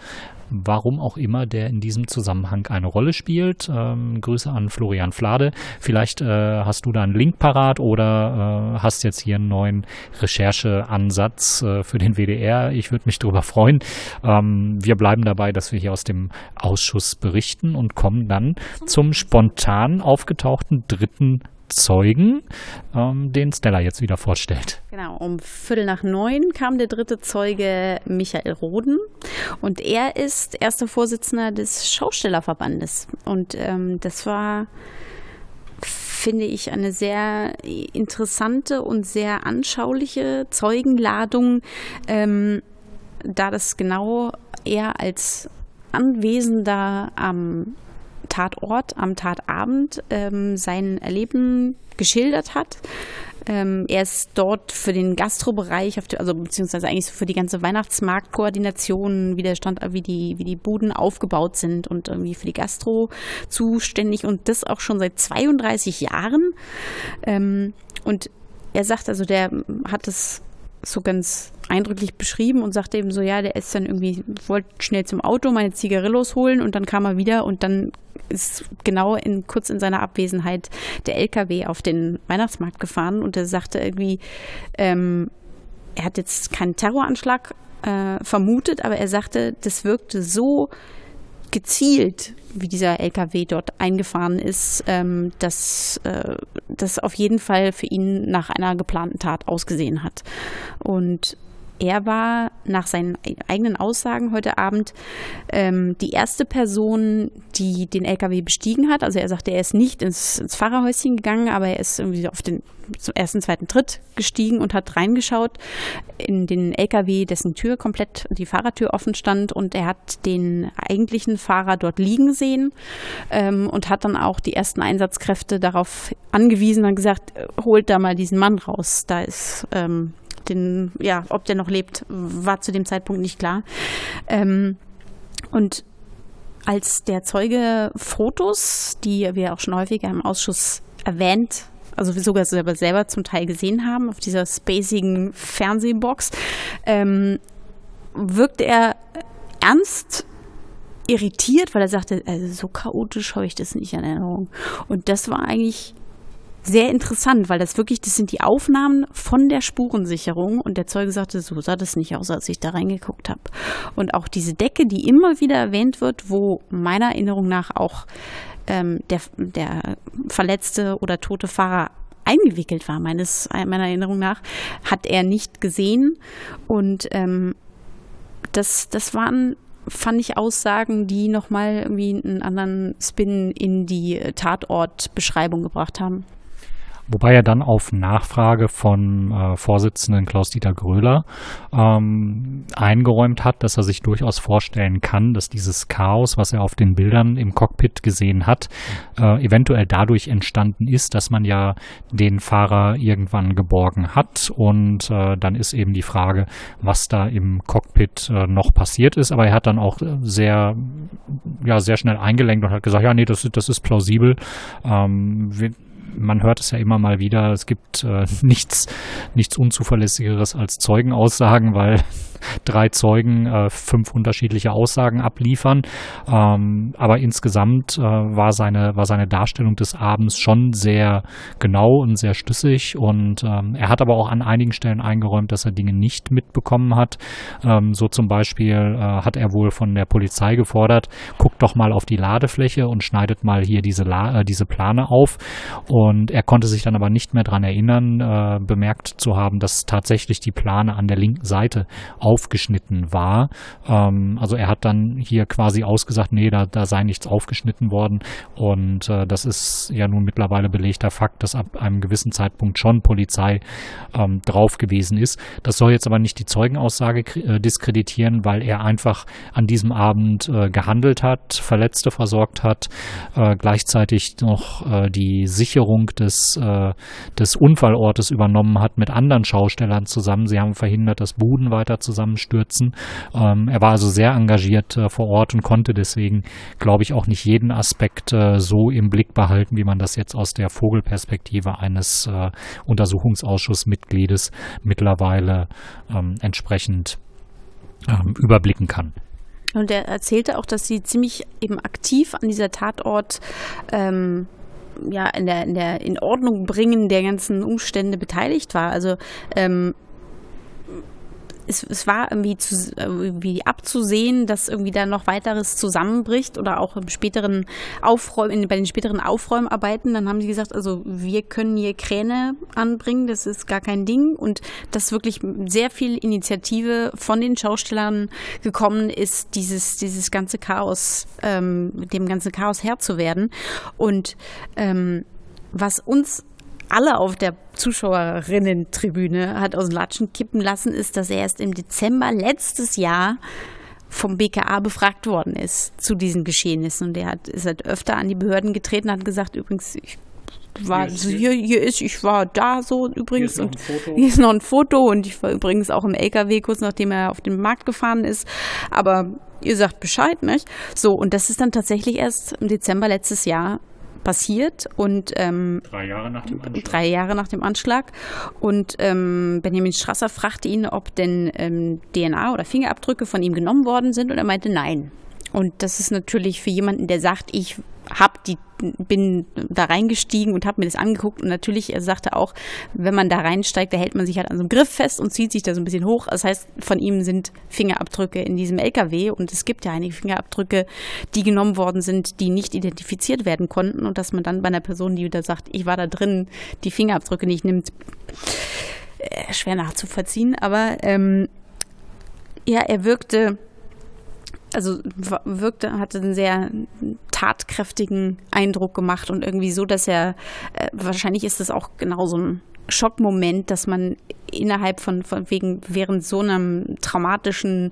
warum auch immer der in diesem Zusammenhang eine Rolle spielt. Ähm, Grüße an Florian Flade. Vielleicht äh, hast du da einen Link parat oder äh, hast jetzt hier einen neuen Rechercheansatz äh, für den WDR. Ich würde mich darüber freuen. Ähm, wir bleiben dabei, dass wir hier aus dem Ausschuss berichten und kommen dann zum spontan aufgetauchten dritten Zeugen, ähm, den Stella jetzt wieder vorstellt. Genau, um Viertel nach neun kam der dritte Zeuge Michael Roden. Und er ist erster Vorsitzender des Schaustellerverbandes. Und ähm, das war finde ich eine sehr interessante und sehr anschauliche Zeugenladung, ähm, da das genau er als Anwesender am Tatort, am Tatabend ähm, sein Erleben geschildert hat. Ähm, er ist dort für den Gastrobereich, also beziehungsweise eigentlich für die ganze Weihnachtsmarktkoordination, wie der Stand, wie die, wie die Buden aufgebaut sind und irgendwie für die Gastro zuständig und das auch schon seit 32 Jahren. Ähm, und er sagt also, der hat es so ganz eindrücklich beschrieben und sagte eben so, ja, der ist dann irgendwie, wollte schnell zum Auto meine Zigarillos holen und dann kam er wieder und dann ist genau in, kurz in seiner Abwesenheit der LKW auf den Weihnachtsmarkt gefahren und er sagte irgendwie, ähm, er hat jetzt keinen Terroranschlag äh, vermutet, aber er sagte, das wirkte so gezielt, wie dieser LKW dort eingefahren ist, ähm, dass äh, das auf jeden Fall für ihn nach einer geplanten Tat ausgesehen hat. Und er war nach seinen eigenen Aussagen heute Abend ähm, die erste Person, die den LKW bestiegen hat. Also er sagte, er ist nicht ins, ins Fahrerhäuschen gegangen, aber er ist irgendwie auf den ersten, zweiten Tritt gestiegen und hat reingeschaut in den LKW, dessen Tür komplett die Fahrertür offen stand und er hat den eigentlichen Fahrer dort liegen sehen ähm, und hat dann auch die ersten Einsatzkräfte darauf angewiesen und gesagt, holt da mal diesen Mann raus. Da ist ähm, den, ja, ob der noch lebt, war zu dem Zeitpunkt nicht klar. Ähm, und als der Zeuge Fotos, die wir auch schon häufiger im Ausschuss erwähnt, also wir sogar selber, selber zum Teil gesehen haben, auf dieser spacigen Fernsehbox, ähm, wirkte er ernst irritiert, weil er sagte, also so chaotisch habe ich das nicht in Erinnerung. Und das war eigentlich sehr interessant, weil das wirklich, das sind die Aufnahmen von der Spurensicherung und der Zeuge sagte, so sah das nicht aus, als ich da reingeguckt habe. Und auch diese Decke, die immer wieder erwähnt wird, wo meiner Erinnerung nach auch ähm, der, der verletzte oder tote Fahrer eingewickelt war, meines, meiner Erinnerung nach, hat er nicht gesehen. Und ähm, das, das waren fand ich Aussagen, die nochmal irgendwie einen anderen Spin in die Tatortbeschreibung gebracht haben. Wobei er dann auf Nachfrage von äh, Vorsitzenden Klaus-Dieter Gröler ähm, eingeräumt hat, dass er sich durchaus vorstellen kann, dass dieses Chaos, was er auf den Bildern im Cockpit gesehen hat, äh, eventuell dadurch entstanden ist, dass man ja den Fahrer irgendwann geborgen hat. Und äh, dann ist eben die Frage, was da im Cockpit äh, noch passiert ist. Aber er hat dann auch sehr, ja, sehr schnell eingelenkt und hat gesagt, ja, nee, das, das ist plausibel. Ähm, wir, man hört es ja immer mal wieder, es gibt äh, nichts, nichts Unzuverlässigeres als Zeugenaussagen, weil drei Zeugen äh, fünf unterschiedliche Aussagen abliefern. Ähm, aber insgesamt äh, war, seine, war seine Darstellung des Abends schon sehr genau und sehr schlüssig. Und ähm, er hat aber auch an einigen Stellen eingeräumt, dass er Dinge nicht mitbekommen hat. Ähm, so zum Beispiel äh, hat er wohl von der Polizei gefordert, guckt doch mal auf die Ladefläche und schneidet mal hier diese, La äh, diese Plane auf. Und er konnte sich dann aber nicht mehr dran erinnern, äh, bemerkt zu haben, dass tatsächlich die Plane an der linken Seite aufgeschnitten war. Ähm, also er hat dann hier quasi ausgesagt, nee, da, da sei nichts aufgeschnitten worden. Und äh, das ist ja nun mittlerweile belegter Fakt, dass ab einem gewissen Zeitpunkt schon Polizei ähm, drauf gewesen ist. Das soll jetzt aber nicht die Zeugenaussage äh, diskreditieren, weil er einfach an diesem Abend äh, gehandelt hat, Verletzte versorgt hat, äh, gleichzeitig noch äh, die Sicherung des, äh, des Unfallortes übernommen hat mit anderen Schaustellern zusammen. Sie haben verhindert, dass Buden weiter zusammen zusammenstürzen. Ähm, er war also sehr engagiert äh, vor Ort und konnte deswegen, glaube ich, auch nicht jeden Aspekt äh, so im Blick behalten, wie man das jetzt aus der Vogelperspektive eines äh, Untersuchungsausschussmitgliedes mittlerweile ähm, entsprechend ähm, überblicken kann. Und er erzählte auch, dass sie ziemlich eben aktiv an dieser Tatort ähm, ja, in der, in der in Ordnung bringen der ganzen Umstände beteiligt war. Also ähm, es, es war irgendwie, zu, irgendwie abzusehen, dass irgendwie da noch weiteres zusammenbricht oder auch im späteren Aufräumen, bei den späteren Aufräumarbeiten, dann haben sie gesagt, also wir können hier Kräne anbringen, das ist gar kein Ding und dass wirklich sehr viel Initiative von den Schaustellern gekommen ist, dieses, dieses ganze Chaos, ähm, dem ganzen Chaos Herr zu werden. Und ähm, was uns alle auf der Zuschauerinnen-Tribüne hat aus dem Latschen kippen lassen, ist, dass er erst im Dezember letztes Jahr vom BKA befragt worden ist zu diesen Geschehnissen. Und er hat, ist halt öfter an die Behörden getreten und hat gesagt, übrigens, ich war hier, ist, hier, hier ist, ich war da so übrigens hier und hier ist noch ein Foto und ich war übrigens auch im LKW kurz nachdem er auf den Markt gefahren ist. Aber ihr sagt Bescheid, nicht? So, und das ist dann tatsächlich erst im Dezember letztes Jahr passiert und ähm, drei Jahre nach dem Anschlag. Drei Jahre nach dem Anschlag. Und ähm, Benjamin Strasser fragte ihn, ob denn ähm, DNA oder Fingerabdrücke von ihm genommen worden sind und er meinte nein. Und das ist natürlich für jemanden, der sagt, ich hab die bin da reingestiegen und habe mir das angeguckt. Und natürlich, er sagte auch, wenn man da reinsteigt, da hält man sich halt an so einem Griff fest und zieht sich da so ein bisschen hoch. Das heißt, von ihm sind Fingerabdrücke in diesem LKW und es gibt ja einige Fingerabdrücke, die genommen worden sind, die nicht identifiziert werden konnten. Und dass man dann bei einer Person, die wieder sagt, ich war da drin, die Fingerabdrücke nicht nimmt, äh, schwer nachzuvollziehen, aber ähm, Ja, er wirkte, also wirkte, hatte einen sehr tatkräftigen Eindruck gemacht und irgendwie so, dass er, äh, wahrscheinlich ist das auch genau so ein Schockmoment, dass man innerhalb von, von wegen, während so einer traumatischen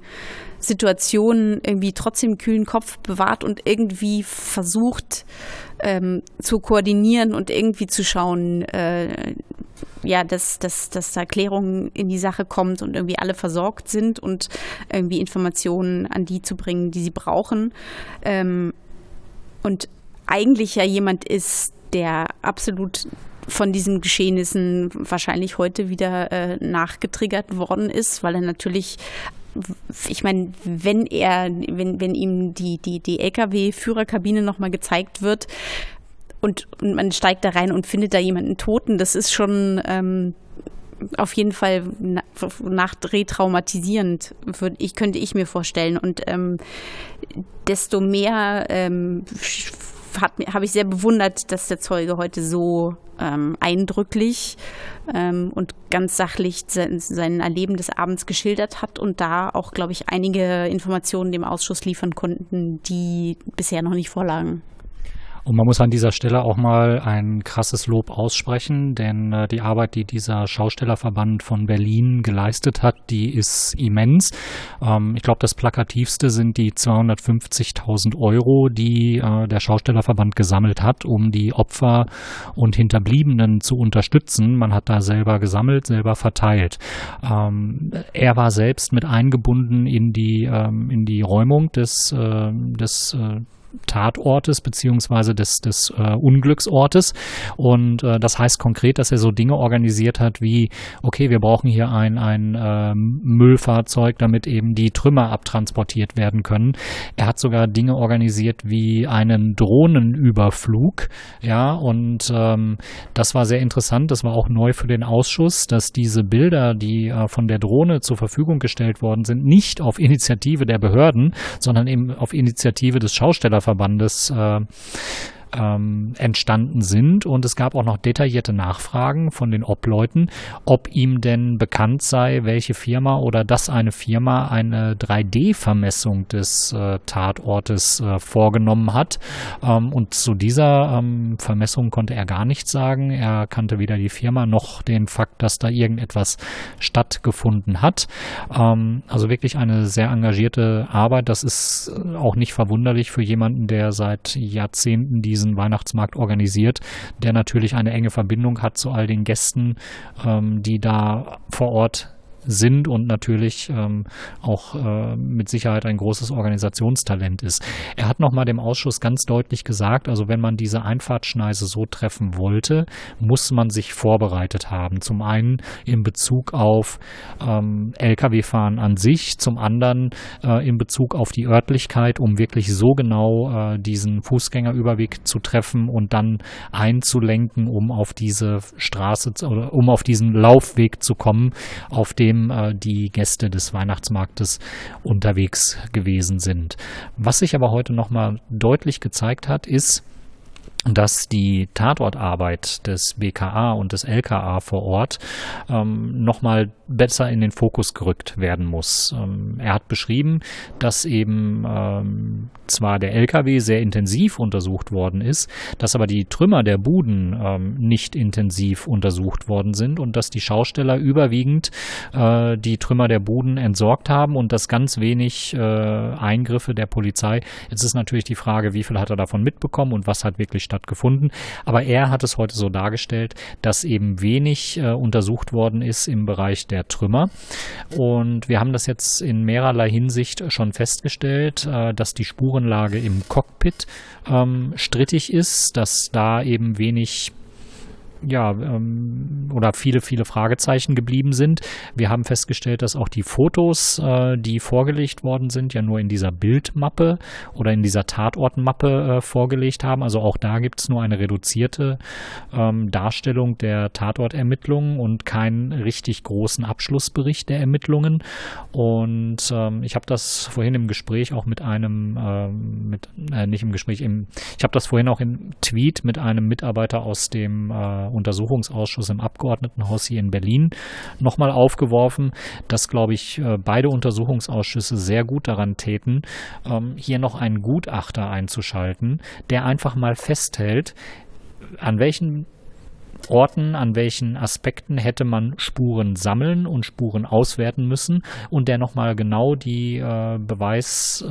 Situation irgendwie trotzdem kühlen Kopf bewahrt und irgendwie versucht ähm, zu koordinieren und irgendwie zu schauen, äh, ja, dass, dass, dass da Klärung in die Sache kommt und irgendwie alle versorgt sind und irgendwie Informationen an die zu bringen, die sie brauchen. Ähm, und eigentlich ja jemand ist, der absolut von diesen Geschehnissen wahrscheinlich heute wieder äh, nachgetriggert worden ist, weil er natürlich ich meine, wenn er, wenn, wenn ihm die, die, die Lkw-Führerkabine nochmal gezeigt wird und, und, man steigt da rein und findet da jemanden Toten, das ist schon ähm, auf jeden Fall nach retraumatisierend, ich, könnte ich mir vorstellen. Und ähm, desto mehr ähm, habe ich sehr bewundert, dass der Zeuge heute so ähm, eindrücklich ähm, und ganz sachlich sein, sein Erleben des Abends geschildert hat und da auch, glaube ich, einige Informationen dem Ausschuss liefern konnten, die bisher noch nicht vorlagen. Und man muss an dieser Stelle auch mal ein krasses Lob aussprechen, denn äh, die Arbeit, die dieser Schaustellerverband von Berlin geleistet hat, die ist immens. Ähm, ich glaube, das plakativste sind die 250.000 Euro, die äh, der Schaustellerverband gesammelt hat, um die Opfer und Hinterbliebenen zu unterstützen. Man hat da selber gesammelt, selber verteilt. Ähm, er war selbst mit eingebunden in die, ähm, in die Räumung des, äh, des äh, Tatortes beziehungsweise des, des äh, Unglücksortes. Und äh, das heißt konkret, dass er so Dinge organisiert hat wie, okay, wir brauchen hier ein, ein äh, Müllfahrzeug, damit eben die Trümmer abtransportiert werden können. Er hat sogar Dinge organisiert wie einen Drohnenüberflug. Ja, und ähm, das war sehr interessant. Das war auch neu für den Ausschuss, dass diese Bilder, die äh, von der Drohne zur Verfügung gestellt worden sind, nicht auf Initiative der Behörden, sondern eben auf Initiative des Schaustellers Verbandes äh, ähm, entstanden sind. Und es gab auch noch detaillierte Nachfragen von den Obleuten, ob ihm denn bekannt sei, welche Firma oder dass eine Firma eine 3D-Vermessung des äh, Tatortes äh, vorgenommen hat. Ähm, und zu dieser ähm, Vermessung konnte er gar nichts sagen. Er kannte weder die Firma noch den Fakt, dass da irgendetwas stattgefunden hat. Ähm, also wirklich eine sehr engagierte Arbeit. Das ist äh, auch nicht verwunderlich für jemanden, der seit Jahrzehnten diese diesen Weihnachtsmarkt organisiert, der natürlich eine enge Verbindung hat zu all den Gästen, ähm, die da vor Ort sind und natürlich ähm, auch äh, mit Sicherheit ein großes Organisationstalent ist. Er hat nochmal dem Ausschuss ganz deutlich gesagt, also wenn man diese Einfahrtschneise so treffen wollte, muss man sich vorbereitet haben. Zum einen in Bezug auf ähm, Lkw-Fahren an sich, zum anderen äh, in Bezug auf die Örtlichkeit, um wirklich so genau äh, diesen Fußgängerüberweg zu treffen und dann einzulenken, um auf diese Straße oder um auf diesen Laufweg zu kommen, auf dem dem äh, die Gäste des Weihnachtsmarktes unterwegs gewesen sind. Was sich aber heute nochmal deutlich gezeigt hat, ist, dass die Tatortarbeit des BKA und des LKA vor Ort ähm, nochmal besser in den Fokus gerückt werden muss. Ähm, er hat beschrieben, dass eben ähm, zwar der LKW sehr intensiv untersucht worden ist, dass aber die Trümmer der Buden ähm, nicht intensiv untersucht worden sind und dass die Schausteller überwiegend äh, die Trümmer der Buden entsorgt haben und dass ganz wenig äh, Eingriffe der Polizei. Jetzt ist natürlich die Frage, wie viel hat er davon mitbekommen und was hat wirklich stattgefunden. Aber er hat es heute so dargestellt, dass eben wenig äh, untersucht worden ist im Bereich der Trümmer. Und wir haben das jetzt in mehrerlei Hinsicht schon festgestellt, äh, dass die Spurenlage im Cockpit ähm, strittig ist, dass da eben wenig ja, ähm, oder viele, viele Fragezeichen geblieben sind. Wir haben festgestellt, dass auch die Fotos, äh, die vorgelegt worden sind, ja nur in dieser Bildmappe oder in dieser Tatortmappe äh, vorgelegt haben. Also auch da gibt es nur eine reduzierte ähm, Darstellung der Tatortermittlungen und keinen richtig großen Abschlussbericht der Ermittlungen. Und ähm, ich habe das vorhin im Gespräch auch mit einem, ähm, mit, äh, nicht im Gespräch, im, ich habe das vorhin auch im Tweet mit einem Mitarbeiter aus dem äh, Untersuchungsausschuss im Abgeordnetenhaus hier in Berlin nochmal aufgeworfen, dass, glaube ich, äh, beide Untersuchungsausschüsse sehr gut daran täten, ähm, hier noch einen Gutachter einzuschalten, der einfach mal festhält, an welchen Orten, an welchen Aspekten hätte man Spuren sammeln und Spuren auswerten müssen und der nochmal genau die äh, Beweislage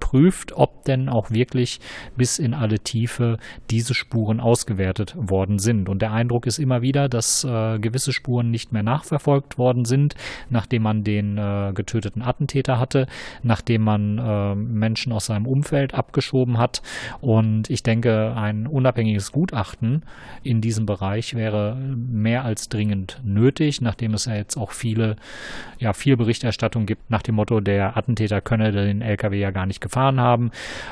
prüft, ob denn auch wirklich bis in alle Tiefe diese Spuren ausgewertet worden sind. Und der Eindruck ist immer wieder, dass äh, gewisse Spuren nicht mehr nachverfolgt worden sind, nachdem man den äh, getöteten Attentäter hatte, nachdem man äh, Menschen aus seinem Umfeld abgeschoben hat. Und ich denke, ein unabhängiges Gutachten in diesem Bereich wäre mehr als dringend nötig, nachdem es ja jetzt auch viele, ja, viel Berichterstattung gibt nach dem Motto, der Attentäter könne den LKW ja gar nicht gefahren haben.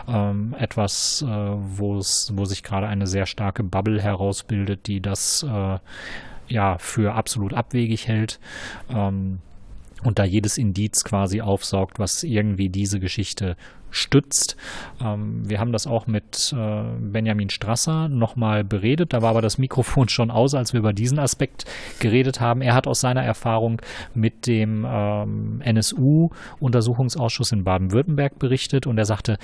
Ähm, etwas, äh, wo es, wo sich gerade eine sehr starke Bubble herausbildet, die das äh, ja für absolut abwegig hält. Ähm, und da jedes Indiz quasi aufsaugt, was irgendwie diese Geschichte stützt. Ähm, wir haben das auch mit äh, Benjamin Strasser nochmal beredet. Da war aber das Mikrofon schon aus, als wir über diesen Aspekt geredet haben. Er hat aus seiner Erfahrung mit dem ähm, NSU-Untersuchungsausschuss in Baden-Württemberg berichtet und er sagte,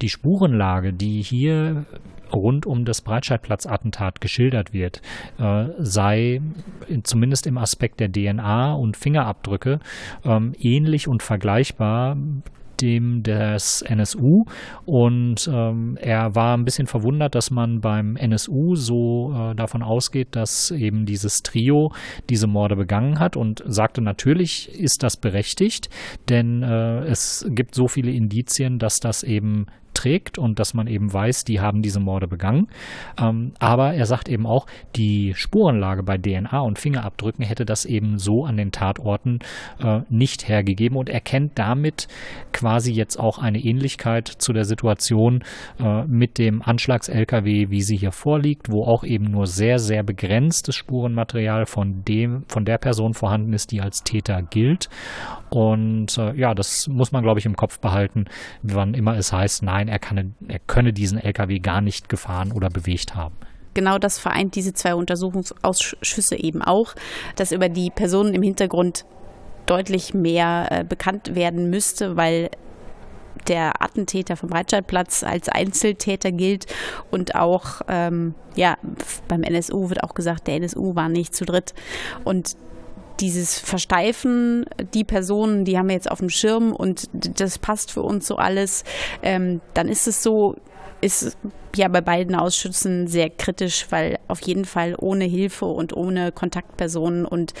die Spurenlage, die hier rund um das Breitscheidplatz-Attentat geschildert wird, äh, sei zumindest im Aspekt der DNA und Fingerabdrücke ähm, ähnlich und vergleichbar dem des NSU und ähm, er war ein bisschen verwundert, dass man beim NSU so äh, davon ausgeht, dass eben dieses Trio diese Morde begangen hat und sagte, natürlich ist das berechtigt, denn äh, es gibt so viele Indizien, dass das eben trägt und dass man eben weiß, die haben diese Morde begangen. Ähm, aber er sagt eben auch, die Spurenlage bei DNA und Fingerabdrücken hätte das eben so an den Tatorten äh, nicht hergegeben und erkennt damit quasi jetzt auch eine Ähnlichkeit zu der Situation äh, mit dem Anschlags-LKW, wie sie hier vorliegt, wo auch eben nur sehr, sehr begrenztes Spurenmaterial von dem, von der Person vorhanden ist, die als Täter gilt. Und äh, ja, das muss man, glaube ich, im Kopf behalten, wann immer es heißt, nein, er, kann, er könne diesen LKW gar nicht gefahren oder bewegt haben. Genau das vereint diese zwei Untersuchungsausschüsse eben auch, dass über die Personen im Hintergrund deutlich mehr äh, bekannt werden müsste, weil der Attentäter vom Breitscheidplatz als Einzeltäter gilt und auch ähm, ja beim NSU wird auch gesagt, der NSU war nicht zu dritt. Und dieses Versteifen, die Personen, die haben wir jetzt auf dem Schirm und das passt für uns so alles, ähm, dann ist es so, ist ja bei beiden Ausschüssen sehr kritisch, weil auf jeden Fall ohne Hilfe und ohne Kontaktpersonen und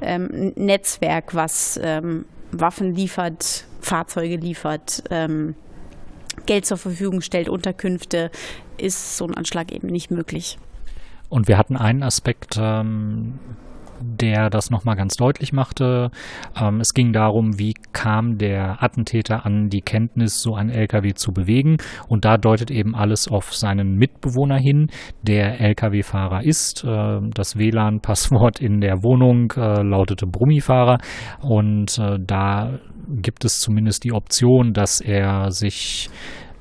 ähm, Netzwerk, was ähm, Waffen liefert, Fahrzeuge liefert, ähm, Geld zur Verfügung stellt, Unterkünfte, ist so ein Anschlag eben nicht möglich. Und wir hatten einen Aspekt, ähm, der das nochmal ganz deutlich machte. Ähm, es ging darum, wie kam der Attentäter an die Kenntnis, so ein LKW zu bewegen. Und da deutet eben alles auf seinen Mitbewohner hin, der LKW-Fahrer ist. Äh, das WLAN-Passwort in der Wohnung äh, lautete Brummifahrer. Und äh, da gibt es zumindest die Option, dass er sich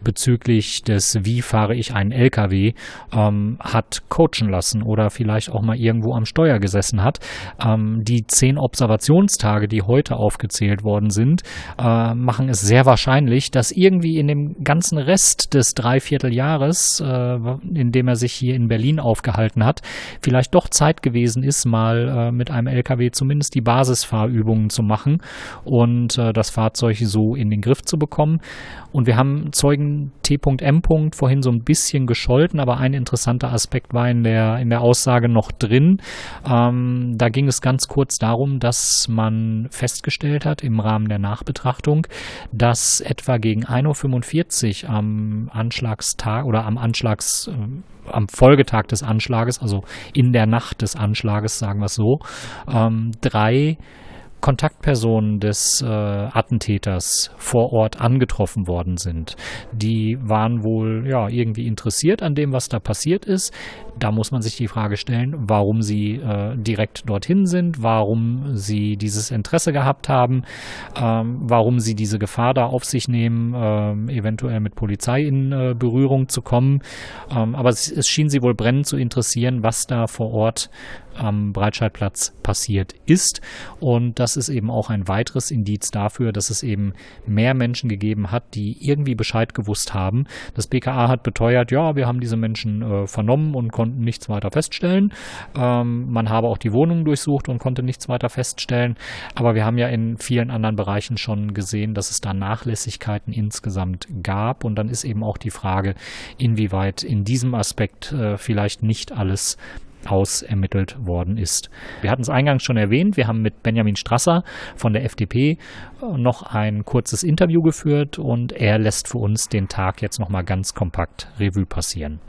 bezüglich des, wie fahre ich einen LKW, ähm, hat coachen lassen oder vielleicht auch mal irgendwo am Steuer gesessen hat. Ähm, die zehn Observationstage, die heute aufgezählt worden sind, äh, machen es sehr wahrscheinlich, dass irgendwie in dem ganzen Rest des Dreivierteljahres, äh, in dem er sich hier in Berlin aufgehalten hat, vielleicht doch Zeit gewesen ist, mal äh, mit einem LKW zumindest die Basisfahrübungen zu machen und äh, das Fahrzeug so in den Griff zu bekommen. Und wir haben Zeugen T.M. vorhin so ein bisschen gescholten, aber ein interessanter Aspekt war in der, in der Aussage noch drin. Ähm, da ging es ganz kurz darum, dass man festgestellt hat im Rahmen der Nachbetrachtung, dass etwa gegen 1.45 Uhr am Anschlagstag oder am Anschlags, äh, am Folgetag des Anschlages, also in der Nacht des Anschlages, sagen wir es so, ähm, drei Kontaktpersonen des äh, Attentäters vor Ort angetroffen worden sind. Die waren wohl ja irgendwie interessiert an dem, was da passiert ist. Da muss man sich die Frage stellen, warum sie äh, direkt dorthin sind, warum sie dieses Interesse gehabt haben, ähm, warum sie diese Gefahr da auf sich nehmen, äh, eventuell mit Polizei in äh, Berührung zu kommen. Ähm, aber es, es schien sie wohl brennend zu interessieren, was da vor Ort am Breitscheidplatz passiert ist. Und das ist eben auch ein weiteres Indiz dafür, dass es eben mehr Menschen gegeben hat, die irgendwie Bescheid gewusst haben. Das BKA hat beteuert, ja, wir haben diese Menschen äh, vernommen und konnten nichts weiter feststellen. Ähm, man habe auch die Wohnungen durchsucht und konnte nichts weiter feststellen. Aber wir haben ja in vielen anderen Bereichen schon gesehen, dass es da Nachlässigkeiten insgesamt gab. Und dann ist eben auch die Frage, inwieweit in diesem Aspekt äh, vielleicht nicht alles ausermittelt worden ist. Wir hatten es eingangs schon erwähnt, wir haben mit Benjamin Strasser von der FDP äh, noch ein kurzes Interview geführt und er lässt für uns den Tag jetzt nochmal ganz kompakt Revue passieren.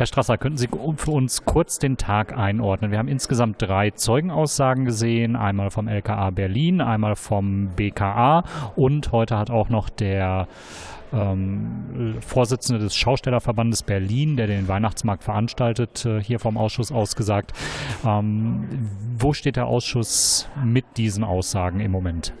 Herr Strasser, könnten Sie für uns kurz den Tag einordnen? Wir haben insgesamt drei Zeugenaussagen gesehen, einmal vom LKA Berlin, einmal vom BKA und heute hat auch noch der ähm, Vorsitzende des Schaustellerverbandes Berlin, der den Weihnachtsmarkt veranstaltet, äh, hier vom Ausschuss ausgesagt. Ähm, wo steht der Ausschuss mit diesen Aussagen im Moment?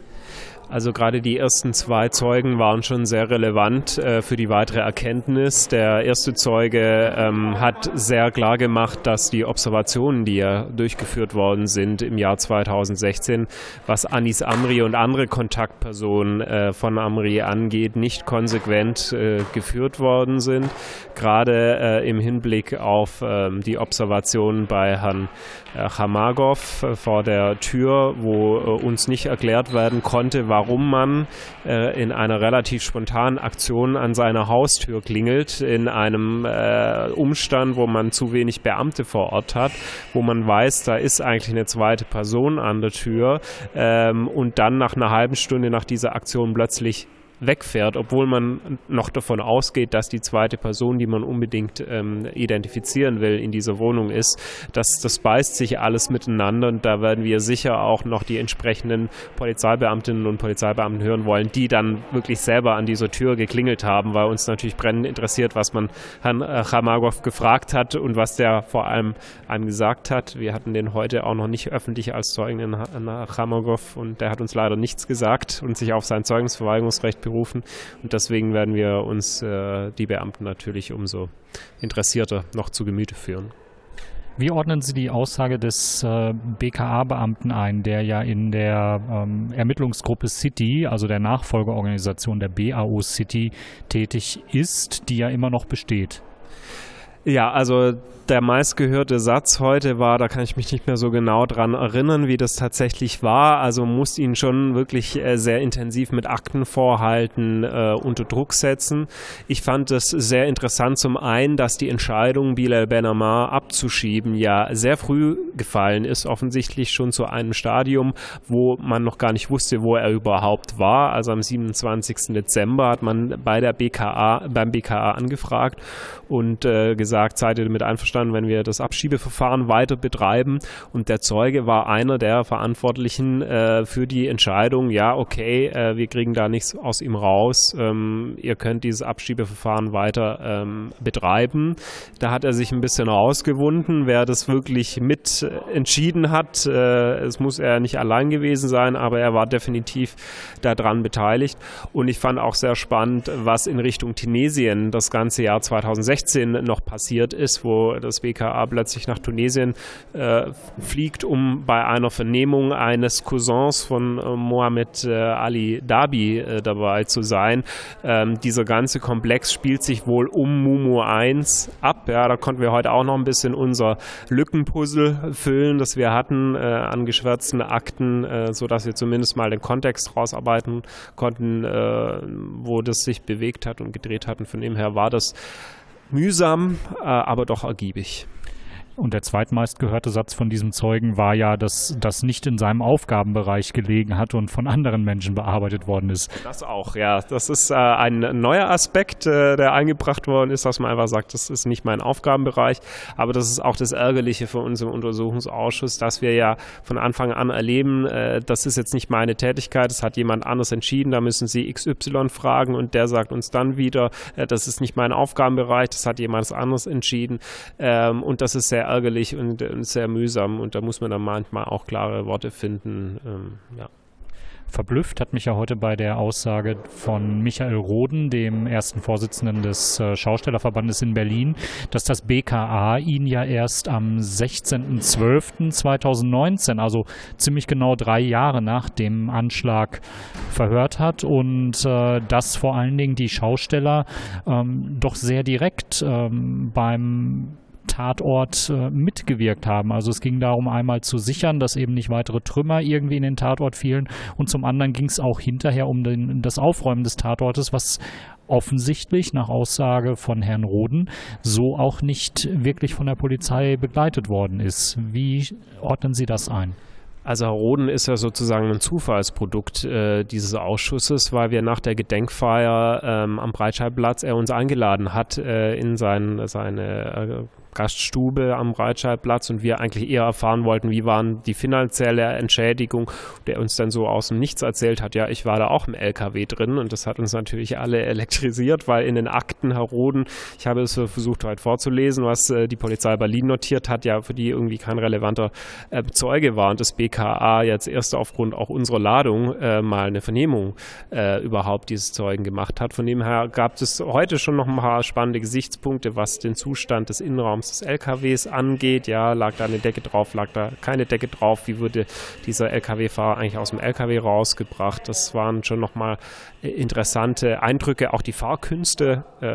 Also gerade die ersten zwei Zeugen waren schon sehr relevant äh, für die weitere Erkenntnis. Der erste Zeuge ähm, hat sehr klar gemacht, dass die Observationen, die ja durchgeführt worden sind im Jahr 2016, was Anis Amri und andere Kontaktpersonen äh, von Amri angeht, nicht konsequent äh, geführt worden sind. Gerade äh, im Hinblick auf ähm, die Observationen bei Herrn äh, Chamagov äh, vor der Tür, wo uns nicht erklärt werden konnte, warum warum man äh, in einer relativ spontanen Aktion an seiner Haustür klingelt, in einem äh, Umstand, wo man zu wenig Beamte vor Ort hat, wo man weiß, da ist eigentlich eine zweite Person an der Tür ähm, und dann nach einer halben Stunde nach dieser Aktion plötzlich wegfährt, obwohl man noch davon ausgeht, dass die zweite Person, die man unbedingt ähm, identifizieren will, in dieser Wohnung ist. Das, das beißt sich alles miteinander und da werden wir sicher auch noch die entsprechenden Polizeibeamtinnen und Polizeibeamten hören wollen, die dann wirklich selber an dieser Tür geklingelt haben, weil uns natürlich brennend interessiert, was man Herrn äh, Chamagov gefragt hat und was der vor allem einem gesagt hat. Wir hatten den heute auch noch nicht öffentlich als Zeugen, Herrn Chamagov, und der hat uns leider nichts gesagt und sich auf sein Zeugungsverweigerungsrecht berufen. Und deswegen werden wir uns äh, die Beamten natürlich umso interessierter noch zu Gemüte führen. Wie ordnen Sie die Aussage des äh, BKA-Beamten ein, der ja in der ähm, Ermittlungsgruppe City, also der Nachfolgeorganisation der BAO City, tätig ist, die ja immer noch besteht? Ja, also der meistgehörte Satz heute war, da kann ich mich nicht mehr so genau dran erinnern, wie das tatsächlich war. Also muss ihn schon wirklich äh, sehr intensiv mit Aktenvorhalten äh, unter Druck setzen. Ich fand es sehr interessant zum einen, dass die Entscheidung, Bilal Benamar abzuschieben, ja sehr früh gefallen ist, offensichtlich schon zu einem Stadium, wo man noch gar nicht wusste, wo er überhaupt war. Also am 27. Dezember hat man bei der BKA, beim BKA angefragt und äh, gesagt, seid ihr damit einverstanden, dann, wenn wir das Abschiebeverfahren weiter betreiben. Und der Zeuge war einer der Verantwortlichen äh, für die Entscheidung, ja, okay, äh, wir kriegen da nichts aus ihm raus, ähm, ihr könnt dieses Abschiebeverfahren weiter ähm, betreiben. Da hat er sich ein bisschen rausgewunden, wer das wirklich mit entschieden hat. Äh, es muss er nicht allein gewesen sein, aber er war definitiv daran beteiligt. Und ich fand auch sehr spannend, was in Richtung Tunesien das ganze Jahr 2016 noch passiert ist, wo das das BKA plötzlich nach Tunesien äh, fliegt, um bei einer Vernehmung eines Cousins von äh, Mohammed äh, Ali Dabi äh, dabei zu sein. Ähm, dieser ganze Komplex spielt sich wohl um Mumu 1 ab. Ja, da konnten wir heute auch noch ein bisschen unser Lückenpuzzle füllen, das wir hatten äh, an geschwärzten Akten, äh, sodass wir zumindest mal den Kontext rausarbeiten konnten, wo das sich bewegt hat und gedreht hat. Und von dem her war das mühsam, äh, aber doch ergiebig. Und der zweitmeistgehörte Satz von diesem Zeugen war ja, dass das nicht in seinem Aufgabenbereich gelegen hat und von anderen Menschen bearbeitet worden ist. Das auch, ja. Das ist äh, ein neuer Aspekt, äh, der eingebracht worden ist, dass man einfach sagt, das ist nicht mein Aufgabenbereich. Aber das ist auch das Ärgerliche für uns im Untersuchungsausschuss, dass wir ja von Anfang an erleben, äh, das ist jetzt nicht meine Tätigkeit, das hat jemand anders entschieden, da müssen Sie XY fragen und der sagt uns dann wieder, äh, das ist nicht mein Aufgabenbereich, das hat jemand anderes entschieden. Ähm, und das ist sehr ärgerlich und, und, sehr mühsam und da muss man dann manchmal auch klare Worte finden. Ähm, ja. Verblüfft hat mich ja heute bei der Aussage von Michael Roden, dem ersten Vorsitzenden des äh, Schaustellerverbandes in Berlin, dass das BKA ihn ja erst am 16.12.2019, also ziemlich genau drei Jahre nach dem Anschlag, verhört hat und äh, dass vor allen Dingen die Schausteller ähm, doch sehr direkt ähm, beim Tatort äh, mitgewirkt haben. Also es ging darum, einmal zu sichern, dass eben nicht weitere Trümmer irgendwie in den Tatort fielen und zum anderen ging es auch hinterher um den, das Aufräumen des Tatortes, was offensichtlich nach Aussage von Herrn Roden so auch nicht wirklich von der Polizei begleitet worden ist. Wie ordnen Sie das ein? Also Herr Roden ist ja sozusagen ein Zufallsprodukt äh, dieses Ausschusses, weil wir nach der Gedenkfeier ähm, am Breitscheidplatz er uns eingeladen hat äh, in sein, seine äh, Gaststube am Breitscheidplatz und wir eigentlich eher erfahren wollten, wie waren die finanzielle Entschädigung, der uns dann so aus dem Nichts erzählt hat, ja, ich war da auch im LKW drin und das hat uns natürlich alle elektrisiert, weil in den Akten Herr Roden, ich habe es versucht heute vorzulesen, was äh, die Polizei Berlin notiert hat, ja, für die irgendwie kein relevanter äh, Zeuge war und das BKA jetzt erst aufgrund auch unserer Ladung äh, mal eine Vernehmung überhaupt dieses Zeugen gemacht hat. Von dem her gab es heute schon noch ein paar spannende Gesichtspunkte, was den Zustand des Innenraums Innenraums des LKWs angeht. Ja, lag da eine Decke drauf, lag da keine Decke drauf? Wie wurde dieser LKW-Fahrer eigentlich aus dem LKW rausgebracht? Das waren schon nochmal interessante Eindrücke, auch die Fahrkünste äh,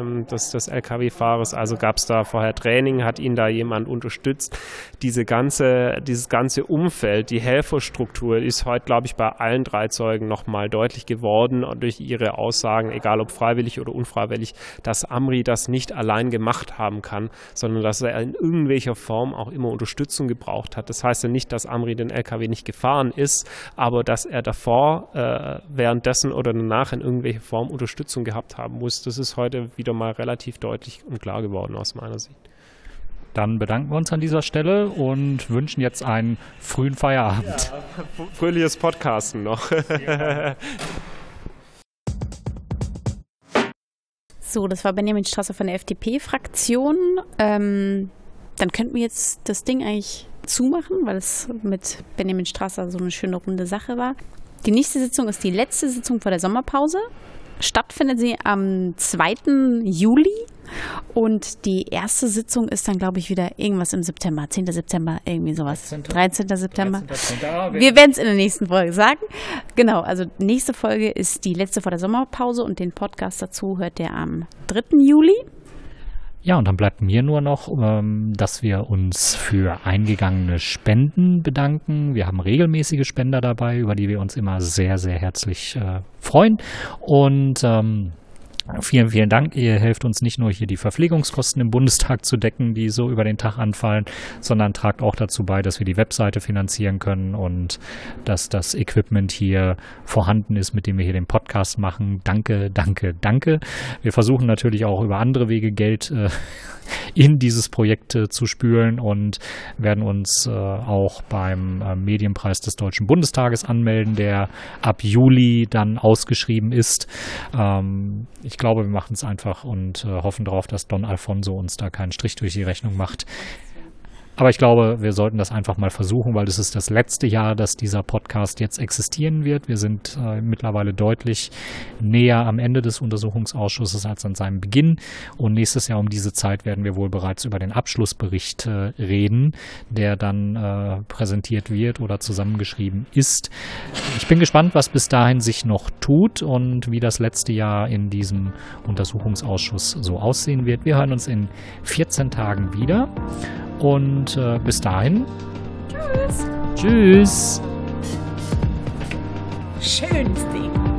ähm, des, des LKW-Fahrers. Also gab es da vorher Training, hat ihn da jemand unterstützt. Diese ganze, dieses ganze Umfeld, die Helferstruktur ist heute, glaube ich, bei allen drei Zeugen nochmal deutlich geworden durch ihre Aussagen, egal ob freiwillig oder unfreiwillig, dass Amri das nicht allein gemacht haben kann, sondern dass er in irgendwelcher Form auch immer Unterstützung gebraucht hat. Das heißt ja nicht, dass Amri den LKW nicht gefahren ist, aber dass er davor, äh, währenddessen oder danach in irgendwelcher Form Unterstützung gehabt haben muss. Das ist heute wieder mal relativ deutlich und klar geworden aus meiner Sicht. Dann bedanken wir uns an dieser Stelle und wünschen jetzt einen frühen Feierabend. Ja, fröhliches Podcasten noch. so, das war Benjamin Strasser von der FDP-Fraktion. Ähm, dann könnten wir jetzt das Ding eigentlich zumachen, weil es mit Benjamin Strasser so eine schöne runde Sache war. Die nächste Sitzung ist die letzte Sitzung vor der Sommerpause. Stattfindet sie am 2. Juli und die erste Sitzung ist dann, glaube ich, wieder irgendwas im September, 10. September, irgendwie sowas. 13. 13. September. 13. Wir werden es in der nächsten Folge sagen. Genau, also nächste Folge ist die letzte vor der Sommerpause und den Podcast dazu hört ihr am 3. Juli. Ja, und dann bleibt mir nur noch, ähm, dass wir uns für eingegangene Spenden bedanken. Wir haben regelmäßige Spender dabei, über die wir uns immer sehr, sehr herzlich äh, freuen. Und ähm, Vielen, vielen Dank. Ihr helft uns nicht nur hier die Verpflegungskosten im Bundestag zu decken, die so über den Tag anfallen, sondern tragt auch dazu bei, dass wir die Webseite finanzieren können und dass das Equipment hier vorhanden ist, mit dem wir hier den Podcast machen. Danke, danke, danke. Wir versuchen natürlich auch über andere Wege Geld äh, in dieses Projekt äh, zu spülen und werden uns äh, auch beim äh, Medienpreis des Deutschen Bundestages anmelden, der ab Juli dann ausgeschrieben ist. Ähm, ich glaube, wir machen es einfach und äh, hoffen darauf, dass Don Alfonso uns da keinen Strich durch die Rechnung macht. Aber ich glaube, wir sollten das einfach mal versuchen, weil es ist das letzte Jahr, dass dieser Podcast jetzt existieren wird. Wir sind äh, mittlerweile deutlich näher am Ende des Untersuchungsausschusses als an seinem Beginn. Und nächstes Jahr um diese Zeit werden wir wohl bereits über den Abschlussbericht äh, reden, der dann äh, präsentiert wird oder zusammengeschrieben ist. Ich bin gespannt, was bis dahin sich noch tut und wie das letzte Jahr in diesem Untersuchungsausschuss so aussehen wird. Wir hören uns in 14 Tagen wieder. Und äh, bis dahin. Tschüss. Tschüss. Schönes Ding.